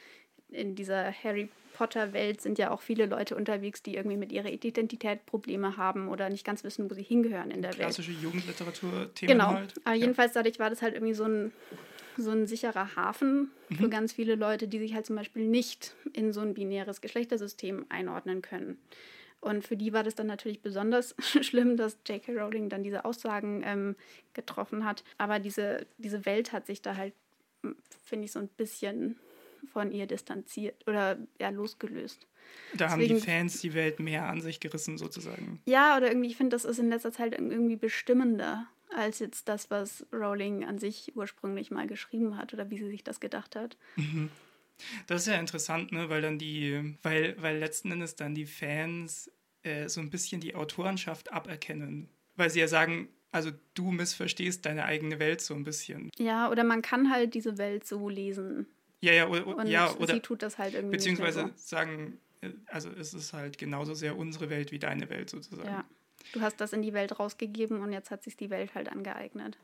in dieser Harry Potter-Welt sind ja auch viele Leute unterwegs, die irgendwie mit ihrer Identität Probleme haben oder nicht ganz wissen, wo sie hingehören in der Klassische Welt. Klassische Jugendliteratur-Themen genau. halt. Aber jedenfalls dadurch war das halt irgendwie so ein, so ein sicherer Hafen mhm. für ganz viele Leute, die sich halt zum Beispiel nicht in so ein binäres Geschlechtersystem einordnen können. Und für die war das dann natürlich besonders schlimm, dass J.K. Rowling dann diese Aussagen ähm, getroffen hat. Aber diese, diese Welt hat sich da halt, finde ich, so ein bisschen von ihr distanziert oder ja, losgelöst. Da Deswegen, haben die Fans die Welt mehr an sich gerissen, sozusagen. Ja, oder irgendwie, ich finde, das ist in letzter Zeit irgendwie bestimmender als jetzt das, was Rowling an sich ursprünglich mal geschrieben hat oder wie sie sich das gedacht hat. Mhm. Das ist ja interessant, ne? weil dann die, weil, weil letzten Endes dann die Fans äh, so ein bisschen die Autorenschaft aberkennen. Weil sie ja sagen, also du missverstehst deine eigene Welt so ein bisschen. Ja, oder man kann halt diese Welt so lesen. Ja, ja, oder, und ja, oder sie tut das halt irgendwie. Beziehungsweise so. sagen, äh, also es ist halt genauso sehr unsere Welt wie deine Welt sozusagen. Ja. Du hast das in die Welt rausgegeben und jetzt hat sich die Welt halt angeeignet.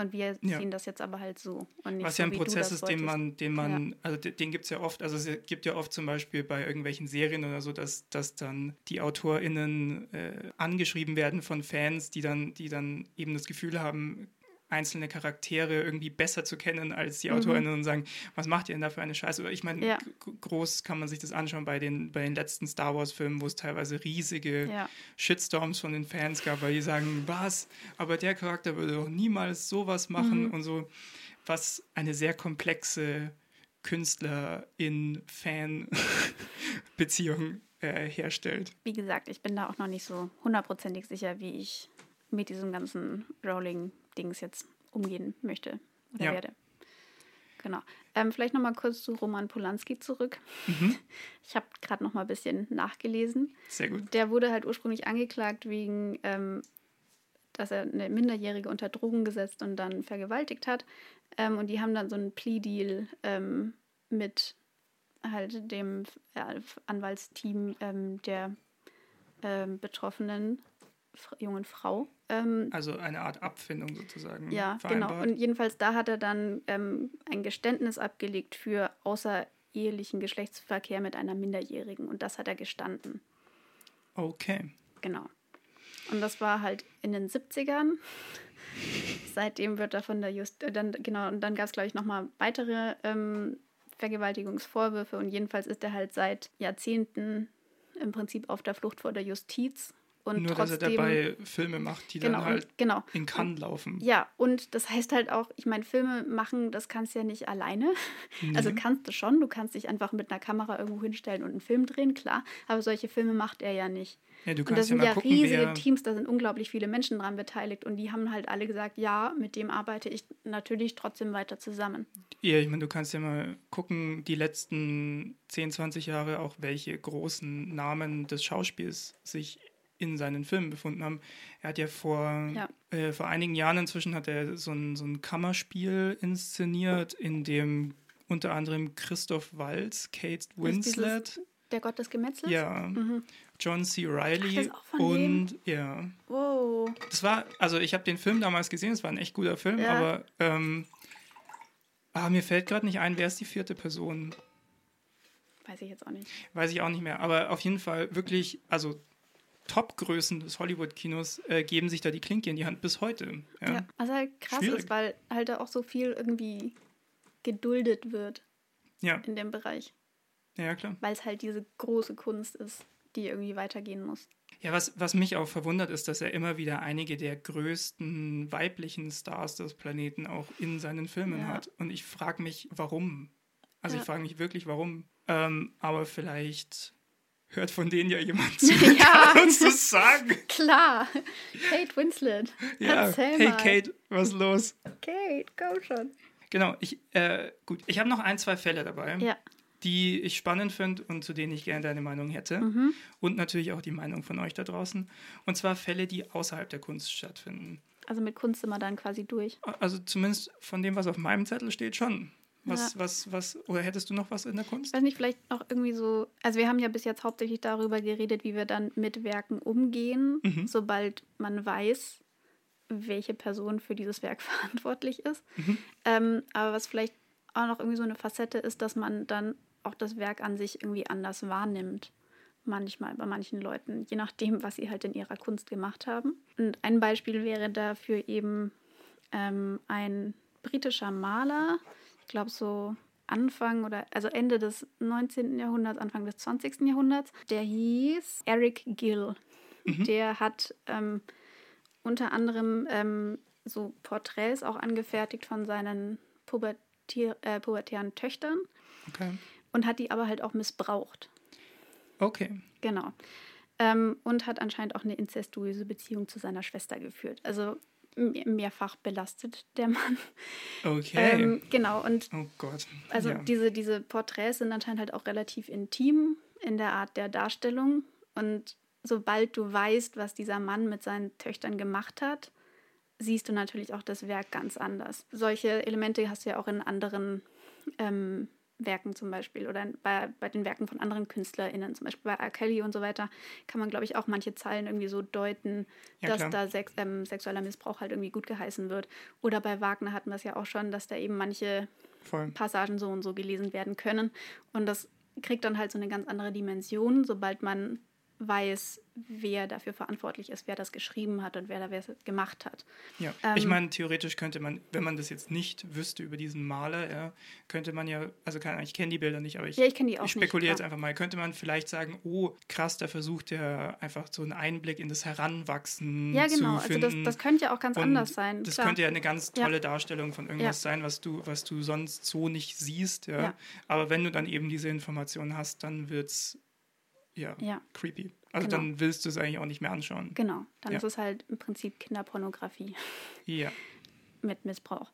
Und wir ja. sehen das jetzt aber halt so. Was so, ja ein Prozess ist, den man, den man, ja. also den gibt es ja oft, also es gibt ja oft zum Beispiel bei irgendwelchen Serien oder so, dass, dass dann die AutorInnen äh, angeschrieben werden von Fans, die dann, die dann eben das Gefühl haben, einzelne Charaktere irgendwie besser zu kennen als die mhm. AutorInnen und sagen, was macht ihr denn da für eine Scheiße? Oder ich meine, ja. groß kann man sich das anschauen bei den, bei den letzten Star Wars-Filmen, wo es teilweise riesige ja. Shitstorms von den Fans gab, weil die sagen, was, aber der Charakter würde doch niemals sowas machen mhm. und so, was eine sehr komplexe Künstler-in-Fan-Beziehung äh, herstellt. Wie gesagt, ich bin da auch noch nicht so hundertprozentig sicher, wie ich mit diesem ganzen Rolling Dings jetzt umgehen möchte oder ja. werde. Genau. Ähm, vielleicht noch mal kurz zu Roman Polanski zurück. Mhm. Ich habe gerade noch mal ein bisschen nachgelesen. Sehr gut. Der wurde halt ursprünglich angeklagt wegen, ähm, dass er eine Minderjährige unter Drogen gesetzt und dann vergewaltigt hat. Ähm, und die haben dann so einen Plea-Deal ähm, mit halt dem ja, Anwaltsteam ähm, der ähm, Betroffenen jungen Frau. Ähm, also eine Art Abfindung sozusagen. Ja, genau. Und jedenfalls da hat er dann ähm, ein Geständnis abgelegt für außerehelichen Geschlechtsverkehr mit einer Minderjährigen. Und das hat er gestanden. Okay. Genau. Und das war halt in den 70ern. Seitdem wird er von der Just äh, dann genau und dann gab es glaube ich noch mal weitere ähm, Vergewaltigungsvorwürfe und jedenfalls ist er halt seit Jahrzehnten im Prinzip auf der Flucht vor der Justiz und Nur, trotzdem, dass er dabei Filme macht, die genau, dann halt genau. in Cannes laufen. Ja, und das heißt halt auch, ich meine, Filme machen, das kannst du ja nicht alleine. Nee. Also kannst du schon, du kannst dich einfach mit einer Kamera irgendwo hinstellen und einen Film drehen, klar. Aber solche Filme macht er ja nicht. Ja, du kannst und das ja sind ja gucken, riesige Teams, da sind unglaublich viele Menschen dran beteiligt und die haben halt alle gesagt, ja, mit dem arbeite ich natürlich trotzdem weiter zusammen. Ja, ich meine, du kannst ja mal gucken, die letzten 10, 20 Jahre auch, welche großen Namen des Schauspiels sich in seinen Filmen befunden haben. Er hat ja vor, ja. Äh, vor einigen Jahren inzwischen hat er so ein, so ein Kammerspiel inszeniert, in dem unter anderem Christoph Waltz, Kate Winslet. der Gott des Gemetzels? Ja. Mhm. John C. Reilly Ach, und dem? ja. Wow. Das war, also ich habe den Film damals gesehen, es war ein echt guter Film, ja. aber ähm, ah, mir fällt gerade nicht ein, wer ist die vierte Person? Weiß ich jetzt auch nicht. Weiß ich auch nicht mehr, aber auf jeden Fall wirklich, also Top-Größen des Hollywood-Kinos äh, geben sich da die Klinke in die Hand bis heute. Ja, ja was halt krass Schwierig. ist, weil halt da auch so viel irgendwie geduldet wird ja. in dem Bereich. Ja, klar. Weil es halt diese große Kunst ist, die irgendwie weitergehen muss. Ja, was, was mich auch verwundert, ist, dass er immer wieder einige der größten weiblichen Stars des Planeten auch in seinen Filmen ja. hat. Und ich frage mich, warum. Also ja. ich frage mich wirklich, warum. Ähm, aber vielleicht hört von denen ja jemand zu, ja. kann uns das sagen. Klar. Kate Winslet. Ja. Hey. Kate, was los? Kate, komm schon. Genau, ich, äh, gut, ich habe noch ein, zwei Fälle dabei, ja. die ich spannend finde und zu denen ich gerne deine Meinung hätte. Mhm. Und natürlich auch die Meinung von euch da draußen. Und zwar Fälle, die außerhalb der Kunst stattfinden. Also mit Kunst sind wir dann quasi durch. Also zumindest von dem, was auf meinem Zettel steht, schon. Was, ja. was, was, oder hättest du noch was in der Kunst? Ich weiß nicht, vielleicht noch irgendwie so, also wir haben ja bis jetzt hauptsächlich darüber geredet, wie wir dann mit Werken umgehen, mhm. sobald man weiß, welche Person für dieses Werk verantwortlich ist. Mhm. Ähm, aber was vielleicht auch noch irgendwie so eine Facette ist, dass man dann auch das Werk an sich irgendwie anders wahrnimmt. Manchmal bei manchen Leuten, je nachdem, was sie halt in ihrer Kunst gemacht haben. Und ein Beispiel wäre dafür eben ähm, ein britischer Maler, ich glaube so Anfang oder also Ende des 19. Jahrhunderts, Anfang des 20. Jahrhunderts. Der hieß Eric Gill. Mhm. Der hat ähm, unter anderem ähm, so Porträts auch angefertigt von seinen pubertier, äh, pubertären Töchtern. Okay. Und hat die aber halt auch missbraucht. Okay. Genau. Ähm, und hat anscheinend auch eine inzestuöse Beziehung zu seiner Schwester geführt. Also mehrfach belastet, der Mann. Okay. Ähm, genau, und oh Gott. also ja. diese, diese Porträts sind anscheinend halt auch relativ intim in der Art der Darstellung. Und sobald du weißt, was dieser Mann mit seinen Töchtern gemacht hat, siehst du natürlich auch das Werk ganz anders. Solche Elemente hast du ja auch in anderen ähm, Werken zum Beispiel oder bei, bei den Werken von anderen KünstlerInnen, zum Beispiel bei R. Kelly und so weiter, kann man, glaube ich, auch manche Zeilen irgendwie so deuten, ja, dass klar. da Sex, ähm, sexueller Missbrauch halt irgendwie gut geheißen wird. Oder bei Wagner hatten wir es ja auch schon, dass da eben manche Voll. Passagen so und so gelesen werden können. Und das kriegt dann halt so eine ganz andere Dimension, sobald man weiß, wer dafür verantwortlich ist, wer das geschrieben hat und wer da wer gemacht hat. Ja, ähm, ich meine, theoretisch könnte man, wenn man das jetzt nicht wüsste über diesen Maler, ja, könnte man ja, also kann, ich kenne die Bilder nicht, aber ich, ja, ich, ich spekuliere jetzt einfach mal, könnte man vielleicht sagen, oh, krass, da versucht er einfach so einen Einblick in das Heranwachsen ja, genau. zu finden. Also das, das könnte ja auch ganz und anders sein. Das klar. könnte ja eine ganz tolle ja. Darstellung von irgendwas sein, was du, was du sonst so nicht siehst, ja. ja. Aber wenn du dann eben diese Informationen hast, dann wird es ja, ja, creepy. Also genau. dann willst du es eigentlich auch nicht mehr anschauen. Genau, dann ja. ist es halt im Prinzip Kinderpornografie. Ja. mit Missbrauch.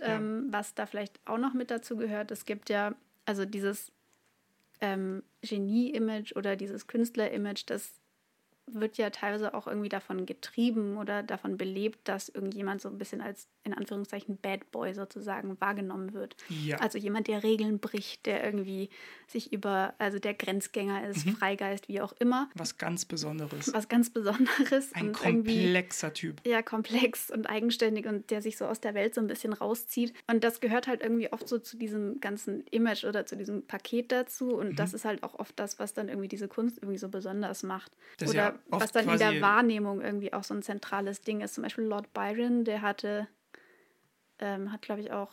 Ähm, was da vielleicht auch noch mit dazu gehört, es gibt ja, also dieses ähm, Genie-Image oder dieses Künstler-Image, das wird ja teilweise auch irgendwie davon getrieben oder davon belebt, dass irgendjemand so ein bisschen als in Anführungszeichen Bad Boy sozusagen wahrgenommen wird. Ja. Also jemand, der Regeln bricht, der irgendwie sich über, also der Grenzgänger ist, mhm. Freigeist, wie auch immer. Was ganz Besonderes. Was ganz Besonderes. Ein komplexer Typ. Ja, komplex und eigenständig und der sich so aus der Welt so ein bisschen rauszieht. Und das gehört halt irgendwie oft so zu diesem ganzen Image oder zu diesem Paket dazu. Und mhm. das ist halt auch oft das, was dann irgendwie diese Kunst irgendwie so besonders macht. Das oder ja was dann in der Wahrnehmung irgendwie auch so ein zentrales Ding ist. Zum Beispiel Lord Byron, der hatte ähm, hat, glaube ich, auch,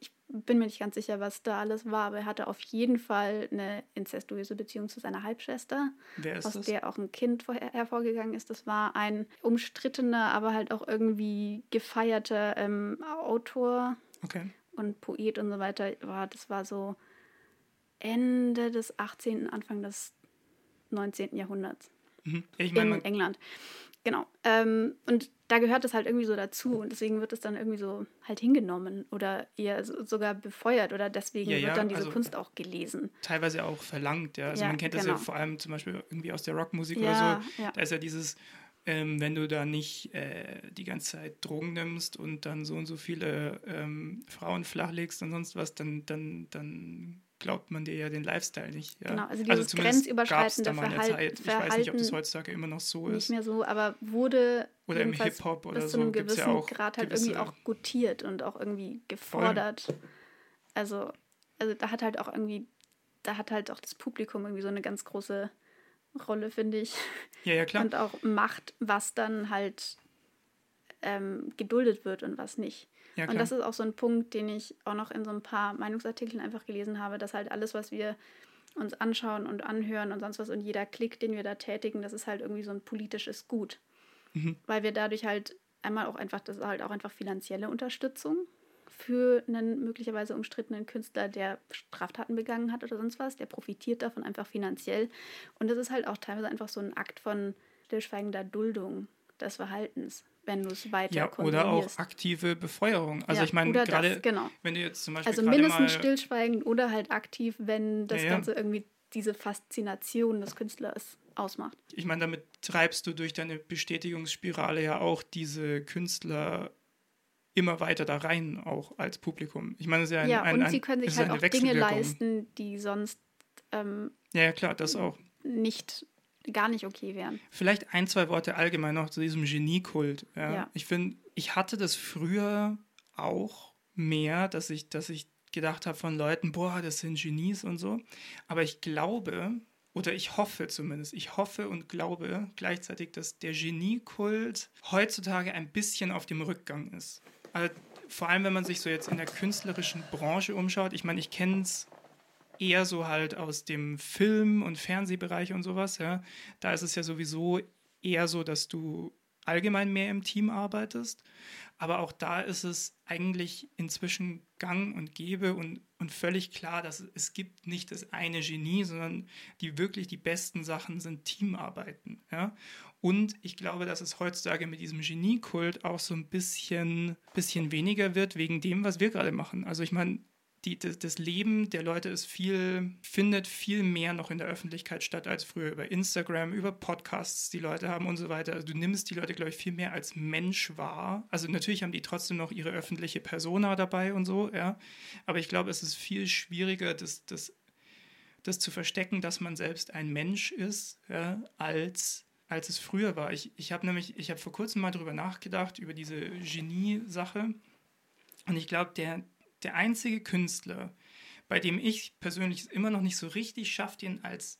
ich bin mir nicht ganz sicher, was da alles war, aber er hatte auf jeden Fall eine inzestuöse Beziehung zu seiner Halbschwester, aus das? der auch ein Kind hervorgegangen ist. Das war ein umstrittener, aber halt auch irgendwie gefeierter ähm, Autor okay. und Poet und so weiter. War, das war so Ende des 18., Anfang des 19. Jahrhunderts. Mhm. Ich mein, in England. Genau. Ähm, und da gehört es halt irgendwie so dazu und deswegen wird es dann irgendwie so halt hingenommen oder eher so, sogar befeuert oder deswegen ja, wird ja, dann diese also Kunst auch gelesen. Teilweise auch verlangt, ja. Also ja, man kennt genau. das ja vor allem zum Beispiel irgendwie aus der Rockmusik oder so. Da ist ja dieses, ähm, wenn du da nicht äh, die ganze Zeit Drogen nimmst und dann so und so viele ähm, Frauen flachlegst und sonst was, dann, dann, dann glaubt man dir ja den Lifestyle nicht. Ja. Genau, also dieses also grenzüberschreitende Verhalten. Ich weiß nicht, ob das heutzutage immer noch so ist. Nicht mehr so, aber wurde oder im Hip-Hop oder bis so zu einem gewissen ja auch Grad halt irgendwie auch gutiert und auch irgendwie gefordert. Voll. Also, also da hat halt auch irgendwie, da hat halt auch das Publikum irgendwie so eine ganz große Rolle, finde ich. Ja, ja, klar. Und auch Macht, was dann halt ähm, geduldet wird und was nicht. Ja, und das ist auch so ein Punkt, den ich auch noch in so ein paar Meinungsartikeln einfach gelesen habe, dass halt alles, was wir uns anschauen und anhören und sonst was und jeder Klick, den wir da tätigen, das ist halt irgendwie so ein politisches Gut. Mhm. Weil wir dadurch halt einmal auch einfach, das ist halt auch einfach finanzielle Unterstützung für einen möglicherweise umstrittenen Künstler, der Straftaten begangen hat oder sonst was, der profitiert davon einfach finanziell. Und das ist halt auch teilweise einfach so ein Akt von stillschweigender Duldung des Verhaltens wenn du es weiter Ja, oder auch aktive Befeuerung. Also ja, ich meine, gerade genau. wenn du jetzt zum Beispiel Also mindestens stillschweigend oder halt aktiv, wenn das ja, Ganze irgendwie diese Faszination des Künstlers ausmacht. Ich meine, damit treibst du durch deine Bestätigungsspirale ja auch diese Künstler immer weiter da rein, auch als Publikum. Ich meine, es ist ja ein, ja, ein, und ein, sie können sich halt auch Dinge leisten, die sonst ähm, ja, ja, klar, das auch. nicht gar nicht okay wären. Vielleicht ein, zwei Worte allgemein noch zu diesem Geniekult. Ja. ja. Ich finde, ich hatte das früher auch mehr, dass ich, dass ich gedacht habe von Leuten, boah, das sind Genies und so. Aber ich glaube, oder ich hoffe zumindest, ich hoffe und glaube gleichzeitig, dass der Geniekult heutzutage ein bisschen auf dem Rückgang ist. Also vor allem, wenn man sich so jetzt in der künstlerischen Branche umschaut. Ich meine, ich kenne es eher so halt aus dem Film- und Fernsehbereich und sowas. Ja. Da ist es ja sowieso eher so, dass du allgemein mehr im Team arbeitest. Aber auch da ist es eigentlich inzwischen gang und gäbe und, und völlig klar, dass es gibt nicht das eine Genie, sondern die wirklich die besten Sachen sind Teamarbeiten. Ja? Und ich glaube, dass es heutzutage mit diesem Geniekult auch so ein bisschen, bisschen weniger wird, wegen dem, was wir gerade machen. Also ich meine, die, das, das, Leben der Leute ist viel, findet viel mehr noch in der Öffentlichkeit statt als früher über Instagram, über Podcasts, die Leute haben und so weiter. Also du nimmst die Leute, glaube ich, viel mehr als Mensch wahr. Also natürlich haben die trotzdem noch ihre öffentliche Persona dabei und so, ja. Aber ich glaube, es ist viel schwieriger, das, das, das zu verstecken, dass man selbst ein Mensch ist, ja, als als es früher war. Ich, ich habe nämlich, ich habe vor kurzem mal darüber nachgedacht, über diese Genie-Sache. Und ich glaube, der, der einzige Künstler, bei dem ich persönlich immer noch nicht so richtig schafft, ihn als,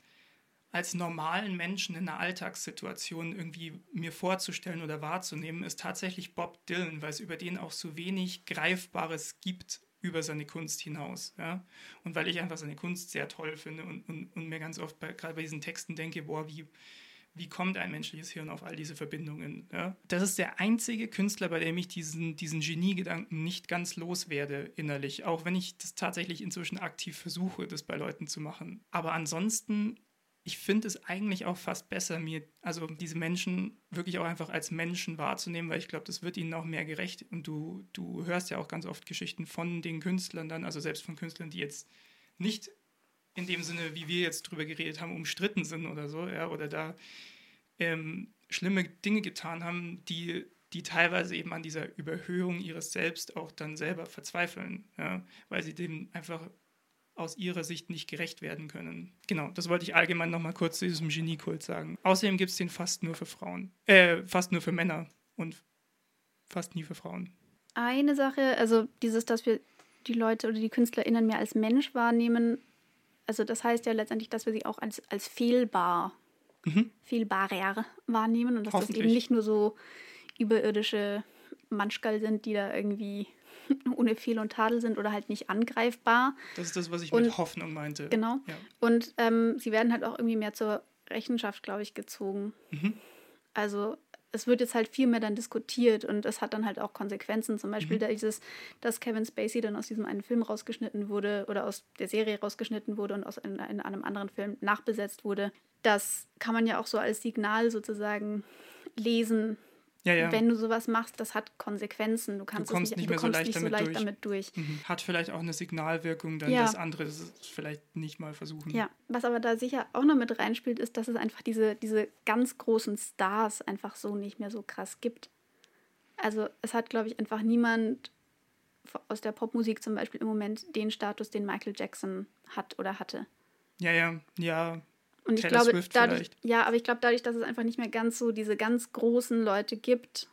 als normalen Menschen in einer Alltagssituation irgendwie mir vorzustellen oder wahrzunehmen, ist tatsächlich Bob Dylan, weil es über den auch so wenig Greifbares gibt über seine Kunst hinaus. Ja? Und weil ich einfach seine Kunst sehr toll finde und, und, und mir ganz oft bei, gerade bei diesen Texten denke, boah, wie, wie kommt ein menschliches Hirn auf all diese Verbindungen? Ja? Das ist der einzige Künstler, bei dem ich diesen, diesen Genie-Gedanken nicht ganz loswerde innerlich, auch wenn ich das tatsächlich inzwischen aktiv versuche, das bei Leuten zu machen. Aber ansonsten, ich finde es eigentlich auch fast besser, mir, also diese Menschen wirklich auch einfach als Menschen wahrzunehmen, weil ich glaube, das wird ihnen auch mehr gerecht. Und du, du hörst ja auch ganz oft Geschichten von den Künstlern dann, also selbst von Künstlern, die jetzt nicht in dem Sinne, wie wir jetzt drüber geredet haben, umstritten sind oder so, ja, oder da ähm, schlimme Dinge getan haben, die, die teilweise eben an dieser Überhöhung ihres Selbst auch dann selber verzweifeln, ja, weil sie dem einfach aus ihrer Sicht nicht gerecht werden können. Genau, das wollte ich allgemein nochmal kurz zu diesem Geniekult sagen. Außerdem gibt es den fast nur für Frauen, äh, fast nur für Männer und fast nie für Frauen. Eine Sache, also dieses, dass wir die Leute oder die KünstlerInnen mehr als Mensch wahrnehmen, also das heißt ja letztendlich, dass wir sie auch als, als fehlbar, mhm. fehlbarer wahrnehmen und dass das eben nicht nur so überirdische Manschgal sind, die da irgendwie ohne Fehl und Tadel sind oder halt nicht angreifbar. Das ist das, was ich und, mit Hoffnung meinte. Genau. Ja. Und ähm, sie werden halt auch irgendwie mehr zur Rechenschaft, glaube ich, gezogen. Mhm. Also es wird jetzt halt viel mehr dann diskutiert und es hat dann halt auch Konsequenzen. Zum Beispiel mhm. da dieses, dass Kevin Spacey dann aus diesem einen Film rausgeschnitten wurde oder aus der Serie rausgeschnitten wurde und aus in, in einem anderen Film nachbesetzt wurde. Das kann man ja auch so als Signal sozusagen lesen, ja, ja. Wenn du sowas machst, das hat Konsequenzen. Du, kannst du kommst nicht, nicht mehr so leicht, nicht damit, so leicht durch. damit, durch. Mhm. Hat vielleicht auch eine Signalwirkung, dann ja. das andere vielleicht nicht mal versuchen. Ja, was aber da sicher auch noch mit reinspielt, ist, dass es einfach diese, diese ganz großen Stars einfach so nicht mehr so krass gibt. Also es hat, glaube ich, einfach niemand aus der Popmusik zum Beispiel im Moment den Status, den Michael Jackson hat oder hatte. Ja, ja, ja, und ich glaube, Swift dadurch, vielleicht. ja, aber ich glaube, dadurch, dass es einfach nicht mehr ganz so diese ganz großen Leute gibt,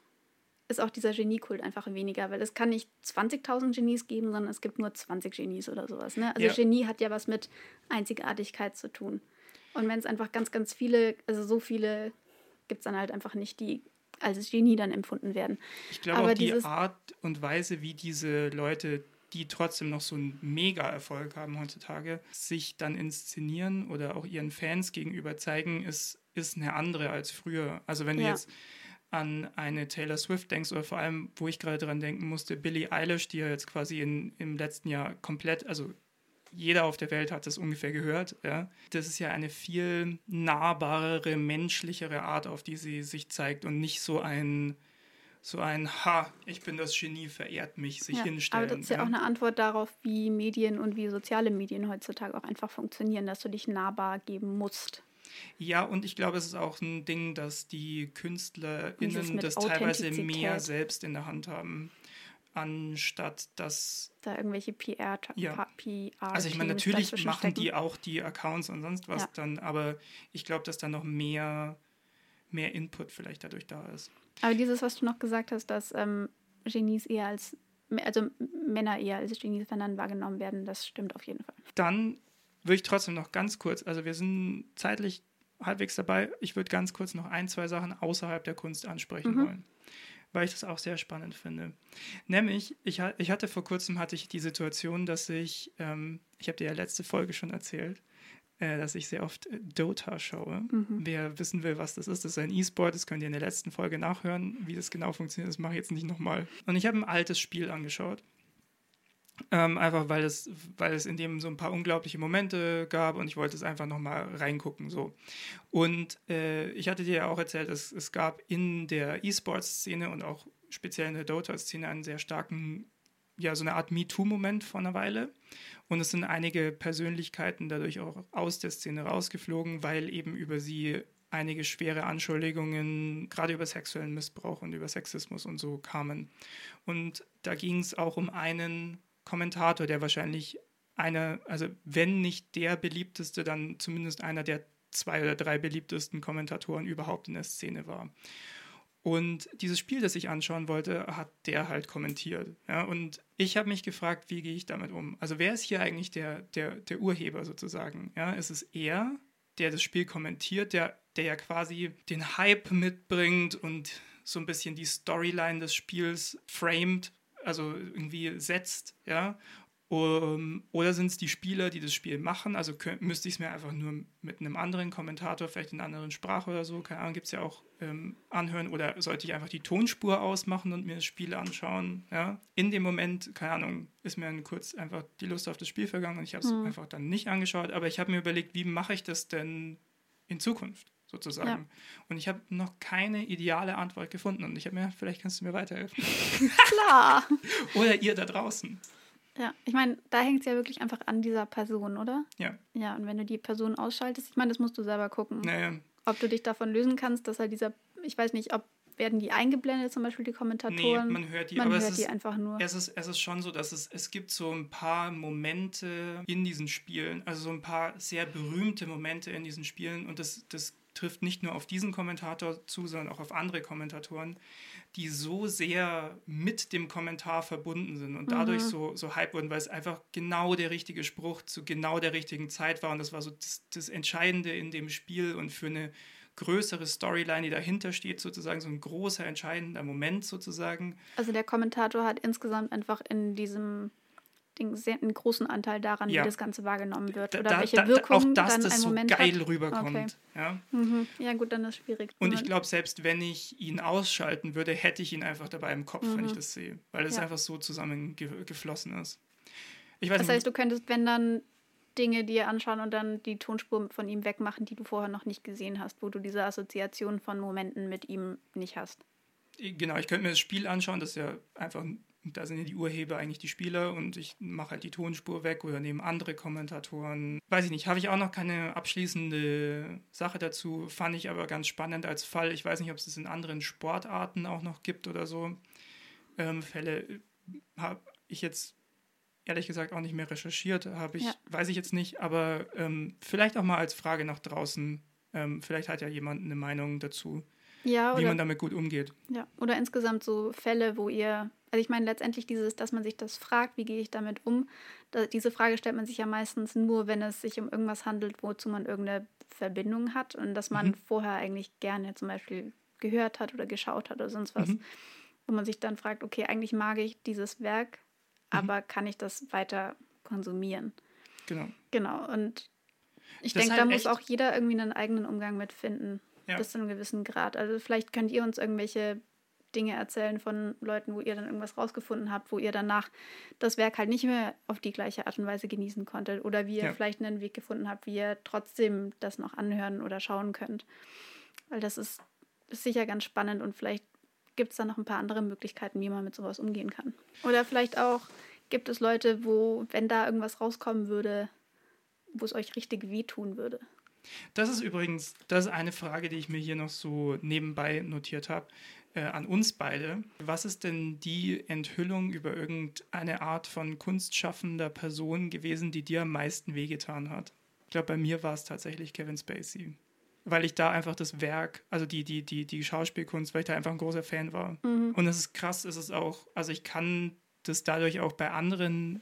ist auch dieser Geniekult einfach weniger, weil es kann nicht 20.000 Genies geben, sondern es gibt nur 20 Genies oder sowas. Ne? Also ja. Genie hat ja was mit Einzigartigkeit zu tun. Und wenn es einfach ganz, ganz viele, also so viele gibt es dann halt einfach nicht, die als Genie dann empfunden werden. Ich glaube auch die Art und Weise, wie diese Leute die trotzdem noch so einen Mega-Erfolg haben heutzutage, sich dann inszenieren oder auch ihren Fans gegenüber zeigen, ist, ist eine andere als früher. Also wenn ja. du jetzt an eine Taylor Swift denkst oder vor allem, wo ich gerade dran denken musste, Billie Eilish, die ja jetzt quasi in, im letzten Jahr komplett, also jeder auf der Welt hat das ungefähr gehört. Ja. Das ist ja eine viel nahbarere, menschlichere Art, auf die sie sich zeigt und nicht so ein so ein Ha, ich bin das Genie, verehrt mich, sich ja, hinstellen. Aber das ist ja, ja, auch eine Antwort darauf, wie Medien und wie soziale Medien heutzutage auch einfach funktionieren, dass du dich nahbar geben musst. Ja, und ich glaube, es ist auch ein Ding, dass die KünstlerInnen das teilweise mehr selbst in der Hand haben, anstatt dass. Da irgendwelche PR. Ja. PR also, ich meine, natürlich machen stecken. die auch die Accounts und sonst was ja. dann, aber ich glaube, dass da noch mehr, mehr Input vielleicht dadurch da ist. Aber dieses, was du noch gesagt hast, dass ähm, Genies eher als also Männer eher als Genies, wenn dann wahrgenommen werden. Das stimmt auf jeden Fall. Dann würde ich trotzdem noch ganz kurz, also wir sind zeitlich halbwegs dabei. Ich würde ganz kurz noch ein, zwei Sachen außerhalb der Kunst ansprechen mhm. wollen, weil ich das auch sehr spannend finde. Nämlich, ich, ich hatte vor kurzem hatte ich die Situation, dass ich, ähm, ich habe dir ja letzte Folge schon erzählt, äh, dass ich sehr oft Dota schaue. Mhm. Wer wissen will, was das ist, das ist ein E-Sport, das könnt ihr in der letzten Folge nachhören, wie das genau funktioniert, das mache ich jetzt nicht nochmal. Und ich habe ein altes Spiel angeschaut ähm, einfach weil es, weil es in dem so ein paar unglaubliche Momente gab und ich wollte es einfach nochmal reingucken. So. Und äh, ich hatte dir ja auch erzählt, dass es gab in der E-Sports-Szene und auch speziell in der Dota-Szene einen sehr starken, ja, so eine Art MeToo-Moment vor einer Weile. Und es sind einige Persönlichkeiten dadurch auch aus der Szene rausgeflogen, weil eben über sie einige schwere Anschuldigungen, gerade über sexuellen Missbrauch und über Sexismus und so kamen. Und da ging es auch um einen Kommentator, der wahrscheinlich einer, also wenn nicht der beliebteste, dann zumindest einer der zwei oder drei beliebtesten Kommentatoren überhaupt in der Szene war. Und dieses Spiel, das ich anschauen wollte, hat der halt kommentiert. Ja, und ich habe mich gefragt, wie gehe ich damit um? Also wer ist hier eigentlich der, der, der Urheber sozusagen? Ja, ist es er, der das Spiel kommentiert, der, der ja quasi den Hype mitbringt und so ein bisschen die Storyline des Spiels framed also irgendwie setzt, ja. Um, oder sind es die Spieler, die das Spiel machen? Also könnt, müsste ich es mir einfach nur mit einem anderen Kommentator, vielleicht in einer anderen Sprache oder so, keine Ahnung, gibt es ja auch ähm, anhören. Oder sollte ich einfach die Tonspur ausmachen und mir das Spiel anschauen? Ja? In dem Moment, keine Ahnung, ist mir dann kurz einfach die Lust auf das Spiel vergangen und ich habe es mhm. einfach dann nicht angeschaut. Aber ich habe mir überlegt, wie mache ich das denn in Zukunft? sozusagen. Ja. Und ich habe noch keine ideale Antwort gefunden. Und ich habe mir, vielleicht kannst du mir weiterhelfen. Klar. oder ihr da draußen. Ja, ich meine, da hängt es ja wirklich einfach an dieser Person, oder? Ja. Ja, und wenn du die Person ausschaltest, ich meine, das musst du selber gucken. Naja. Ob du dich davon lösen kannst, dass halt dieser, ich weiß nicht, ob werden die eingeblendet, zum Beispiel die Kommentatoren? Nee, man hört die, man aber hört es ist, die einfach nur. Es ist, es ist schon so, dass es, es gibt so ein paar Momente in diesen Spielen, also so ein paar sehr berühmte Momente in diesen Spielen und das, das trifft nicht nur auf diesen Kommentator zu, sondern auch auf andere Kommentatoren, die so sehr mit dem Kommentar verbunden sind und dadurch mhm. so, so hype wurden, weil es einfach genau der richtige Spruch zu genau der richtigen Zeit war. Und das war so das, das Entscheidende in dem Spiel und für eine größere Storyline, die dahinter steht, sozusagen so ein großer, entscheidender Moment sozusagen. Also der Kommentator hat insgesamt einfach in diesem den sehr, einen großen Anteil daran, ja. wie das Ganze wahrgenommen wird. Oder da, welche da, Wirkung auch das, dann das ein so Moment geil hat. rüberkommt. Okay. Ja? Mhm. ja, gut, dann ist es schwierig. Und ich glaube, selbst wenn ich ihn ausschalten würde, hätte ich ihn einfach dabei im Kopf, mhm. wenn ich mhm. das sehe. Weil es ja. einfach so zusammengeflossen ist. Ich weiß das heißt, du könntest, wenn dann Dinge dir anschauen und dann die Tonspur von ihm wegmachen, die du vorher noch nicht gesehen hast, wo du diese Assoziation von Momenten mit ihm nicht hast. Genau, ich könnte mir das Spiel anschauen, das ist ja einfach da sind ja die Urheber eigentlich die Spieler und ich mache halt die Tonspur weg oder nehme andere Kommentatoren. Weiß ich nicht, habe ich auch noch keine abschließende Sache dazu, fand ich aber ganz spannend als Fall. Ich weiß nicht, ob es es in anderen Sportarten auch noch gibt oder so. Ähm, Fälle habe ich jetzt ehrlich gesagt auch nicht mehr recherchiert, habe ich, ja. weiß ich jetzt nicht, aber ähm, vielleicht auch mal als Frage nach draußen. Ähm, vielleicht hat ja jemand eine Meinung dazu, ja, wie man damit gut umgeht. Ja, oder insgesamt so Fälle, wo ihr also ich meine letztendlich dieses, dass man sich das fragt, wie gehe ich damit um, da, diese Frage stellt man sich ja meistens nur, wenn es sich um irgendwas handelt, wozu man irgendeine Verbindung hat und dass man mhm. vorher eigentlich gerne zum Beispiel gehört hat oder geschaut hat oder sonst was. Mhm. Wo man sich dann fragt, okay, eigentlich mag ich dieses Werk, mhm. aber kann ich das weiter konsumieren? Genau. Genau. Und ich denke, halt da muss auch jeder irgendwie einen eigenen Umgang mit finden. Ja. Bis zu einem gewissen Grad. Also vielleicht könnt ihr uns irgendwelche Dinge erzählen von Leuten, wo ihr dann irgendwas rausgefunden habt, wo ihr danach das Werk halt nicht mehr auf die gleiche Art und Weise genießen konntet oder wie ihr ja. vielleicht einen Weg gefunden habt, wie ihr trotzdem das noch anhören oder schauen könnt. Weil das ist, ist sicher ganz spannend und vielleicht gibt es da noch ein paar andere Möglichkeiten, wie man mit sowas umgehen kann. Oder vielleicht auch gibt es Leute, wo, wenn da irgendwas rauskommen würde, wo es euch richtig wehtun würde. Das ist übrigens, das ist eine Frage, die ich mir hier noch so nebenbei notiert habe äh, an uns beide. Was ist denn die Enthüllung über irgendeine Art von kunstschaffender Person gewesen, die dir am meisten wehgetan hat? Ich glaube, bei mir war es tatsächlich Kevin Spacey. Weil ich da einfach das Werk, also die, die, die, die Schauspielkunst, weil ich da einfach ein großer Fan war. Mhm. Und es ist krass, es ist auch, also ich kann das dadurch auch bei anderen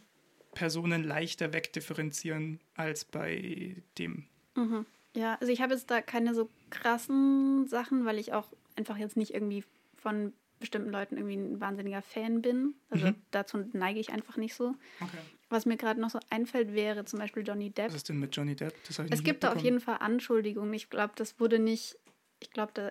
Personen leichter wegdifferenzieren als bei dem. Mhm. Ja, also ich habe jetzt da keine so krassen Sachen, weil ich auch einfach jetzt nicht irgendwie von bestimmten Leuten irgendwie ein wahnsinniger Fan bin. Also mhm. dazu neige ich einfach nicht so. Okay. Was mir gerade noch so einfällt, wäre zum Beispiel Johnny Depp. Was ist denn mit Johnny Depp? es gibt da auf jeden Fall Anschuldigungen. Ich glaube, das wurde nicht, ich glaube, da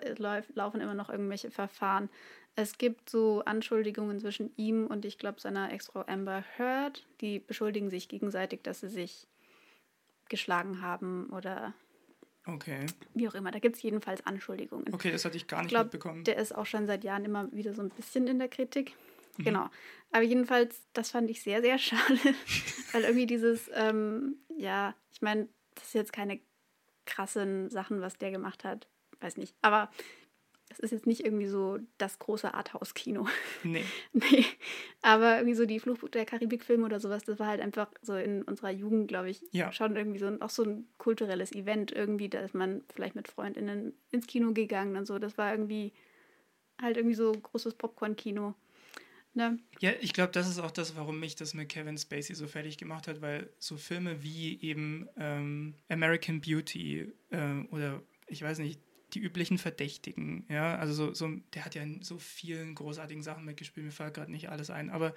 laufen immer noch irgendwelche Verfahren. Es gibt so Anschuldigungen zwischen ihm und ich glaube seiner Ex-Frau Amber Heard. Die beschuldigen sich gegenseitig, dass sie sich geschlagen haben oder Okay. Wie auch immer, da gibt es jedenfalls Anschuldigungen. Okay, das hatte ich gar nicht ich glaub, mitbekommen. Der ist auch schon seit Jahren immer wieder so ein bisschen in der Kritik. Mhm. Genau. Aber jedenfalls, das fand ich sehr, sehr schade, weil irgendwie dieses, ähm, ja, ich meine, das ist jetzt keine krassen Sachen, was der gemacht hat. Weiß nicht. Aber es ist jetzt nicht irgendwie so das große Arthouse-Kino. Nee. nee. Aber irgendwie so die Flucht der Karibik-Filme oder sowas, das war halt einfach so in unserer Jugend, glaube ich, ja. schon irgendwie so auch so ein kulturelles Event irgendwie, da ist man vielleicht mit FreundInnen ins Kino gegangen und so. Das war irgendwie halt irgendwie so großes Popcorn-Kino. Ne? Ja, ich glaube, das ist auch das, warum mich das mit Kevin Spacey so fertig gemacht hat, weil so Filme wie eben ähm, American Beauty äh, oder ich weiß nicht, die üblichen Verdächtigen. Ja, also so, so, der hat ja in so vielen großartigen Sachen mitgespielt, mir fällt gerade nicht alles ein, aber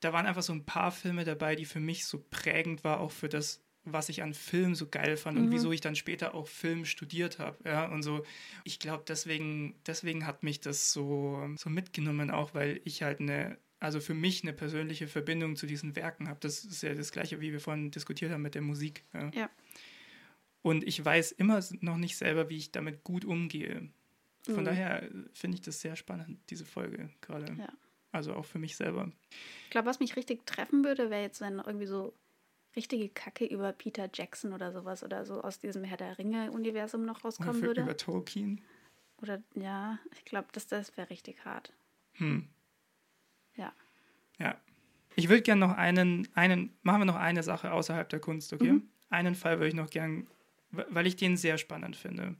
da waren einfach so ein paar Filme dabei, die für mich so prägend war, auch für das, was ich an Film so geil fand mhm. und wieso ich dann später auch Film studiert habe. Ja, und so, ich glaube, deswegen, deswegen hat mich das so, so mitgenommen, auch weil ich halt eine also für mich eine persönliche Verbindung zu diesen Werken habe. Das ist ja das Gleiche, wie wir vorhin diskutiert haben mit der Musik. Ja. ja. Und ich weiß immer noch nicht selber, wie ich damit gut umgehe. Von mhm. daher finde ich das sehr spannend, diese Folge gerade. Ja. Also auch für mich selber. Ich glaube, was mich richtig treffen würde, wäre jetzt, wenn irgendwie so richtige Kacke über Peter Jackson oder sowas oder so aus diesem Herr der Ringe-Universum noch rauskommen oder würde. Über Tolkien. Oder ja, ich glaube, das, das wäre richtig hart. Hm. Ja. Ja. Ich würde gerne noch einen, einen, machen wir noch eine Sache außerhalb der Kunst, okay? Mhm. Einen Fall würde ich noch gerne weil ich den sehr spannend finde.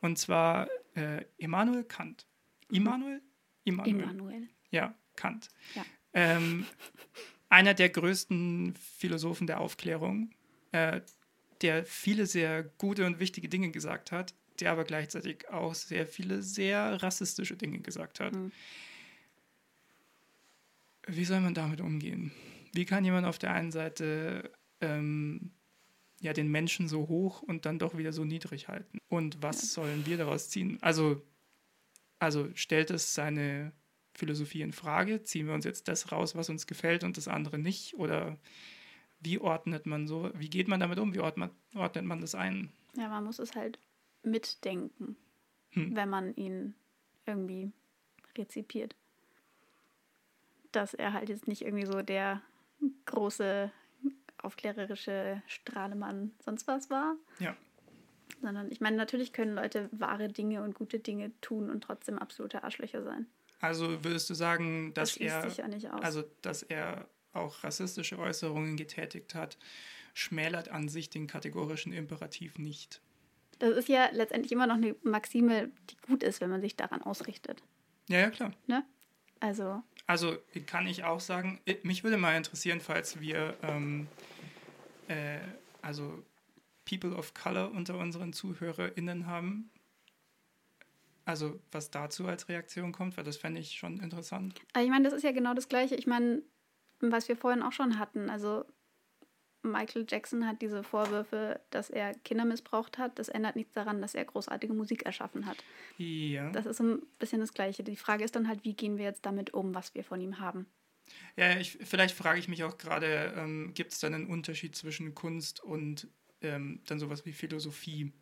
Und zwar äh, Immanuel Kant. Mhm. Immanuel? Immanuel. Immanuel. Ja, Kant. Ja. Ähm, einer der größten Philosophen der Aufklärung, äh, der viele sehr gute und wichtige Dinge gesagt hat, der aber gleichzeitig auch sehr viele sehr rassistische Dinge gesagt hat. Mhm. Wie soll man damit umgehen? Wie kann jemand auf der einen Seite ähm, ja den Menschen so hoch und dann doch wieder so niedrig halten. Und was ja. sollen wir daraus ziehen? Also, also stellt es seine Philosophie in Frage? Ziehen wir uns jetzt das raus, was uns gefällt und das andere nicht? Oder wie ordnet man so, wie geht man damit um? Wie ordnet, ordnet man das ein? Ja, man muss es halt mitdenken, hm. wenn man ihn irgendwie rezipiert. Dass er halt jetzt nicht irgendwie so der große aufklärerische Strahlemann sonst was war. Ja. Sondern ich meine, natürlich können Leute wahre Dinge und gute Dinge tun und trotzdem absolute Arschlöcher sein. Also würdest du sagen, dass das er ja also dass er auch rassistische Äußerungen getätigt hat, schmälert an sich den kategorischen Imperativ nicht. Das ist ja letztendlich immer noch eine Maxime, die gut ist, wenn man sich daran ausrichtet. Ja, ja, klar. Ne? Also. Also kann ich auch sagen, mich würde mal interessieren, falls wir ähm, äh, also People of Color unter unseren ZuhörerInnen haben. Also was dazu als Reaktion kommt, weil das fände ich schon interessant. ich meine, das ist ja genau das Gleiche. Ich meine, was wir vorhin auch schon hatten. Also Michael Jackson hat diese Vorwürfe, dass er Kinder missbraucht hat. Das ändert nichts daran, dass er großartige Musik erschaffen hat. Ja. Das ist ein bisschen das Gleiche. Die Frage ist dann halt, wie gehen wir jetzt damit um, was wir von ihm haben? Ja, ich, vielleicht frage ich mich auch gerade, ähm, gibt es dann einen Unterschied zwischen Kunst und ähm, dann sowas wie Philosophie?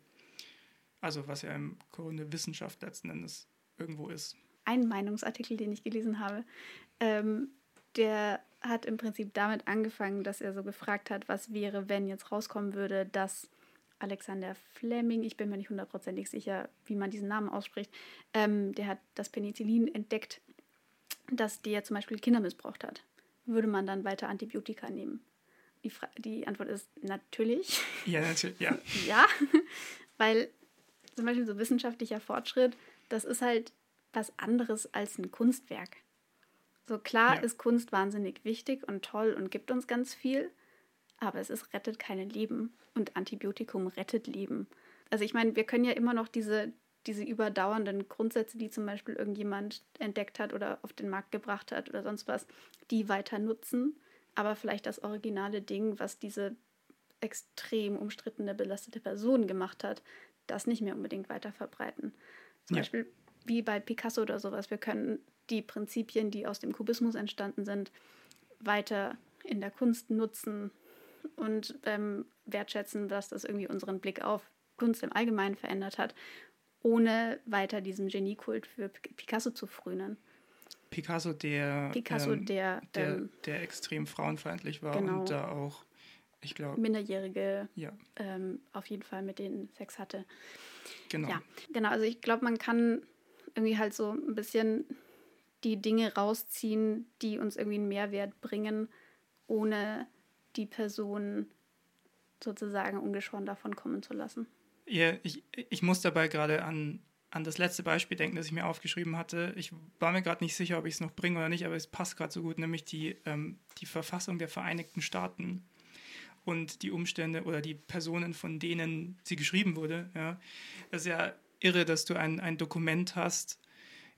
Also was ja im Grunde Wissenschaft letzten Endes irgendwo ist. Ein Meinungsartikel, den ich gelesen habe, ähm, der hat im Prinzip damit angefangen, dass er so gefragt hat, was wäre, wenn jetzt rauskommen würde, dass Alexander Fleming, ich bin mir nicht hundertprozentig sicher, wie man diesen Namen ausspricht, ähm, der hat das Penicillin entdeckt dass der zum Beispiel Kinder missbraucht hat, würde man dann weiter Antibiotika nehmen? Die, Fra die Antwort ist natürlich. Ja, natürlich, ja. ja, weil zum Beispiel so wissenschaftlicher Fortschritt, das ist halt was anderes als ein Kunstwerk. So klar Ja. ist Kunst wahnsinnig wichtig und toll und gibt uns ganz viel, aber es ist, rettet keine Leben und Antibiotikum rettet Leben. Also ich meine, wir können ja immer noch diese, diese überdauernden Grundsätze, die zum Beispiel irgendjemand entdeckt hat oder auf den Markt gebracht hat oder sonst was, die weiter nutzen, aber vielleicht das originale Ding, was diese extrem umstrittene, belastete Person gemacht hat, das nicht mehr unbedingt weiter verbreiten. Zum Ja. Beispiel wie bei Picasso oder sowas. Wir können die Prinzipien, die aus dem Kubismus entstanden sind, weiter in der Kunst nutzen und ähm, wertschätzen, dass das irgendwie unseren Blick auf Kunst im Allgemeinen verändert hat, ohne weiter diesem Geniekult für Picasso zu frönen. Picasso, der, Picasso, ähm, der, der, ähm, der extrem frauenfeindlich war genau. und da auch, ich glaube, Minderjährige ja, ähm, auf jeden Fall mit denen Sex hatte. genau. Ja, genau. Also ich glaube, man kann irgendwie halt so ein bisschen die Dinge rausziehen, die uns irgendwie einen Mehrwert bringen, ohne die Person sozusagen ungeschoren davon kommen zu lassen. Ja, ich, ich muss dabei gerade an, an das letzte Beispiel denken, das ich mir aufgeschrieben hatte. Ich war mir gerade nicht sicher, ob ich es noch bringe oder nicht, aber es passt gerade so gut, nämlich die, ähm, die Verfassung der Vereinigten Staaten und die Umstände oder die Personen, von denen sie geschrieben wurde. Ja. Das ist ja irre, dass du ein, ein Dokument hast,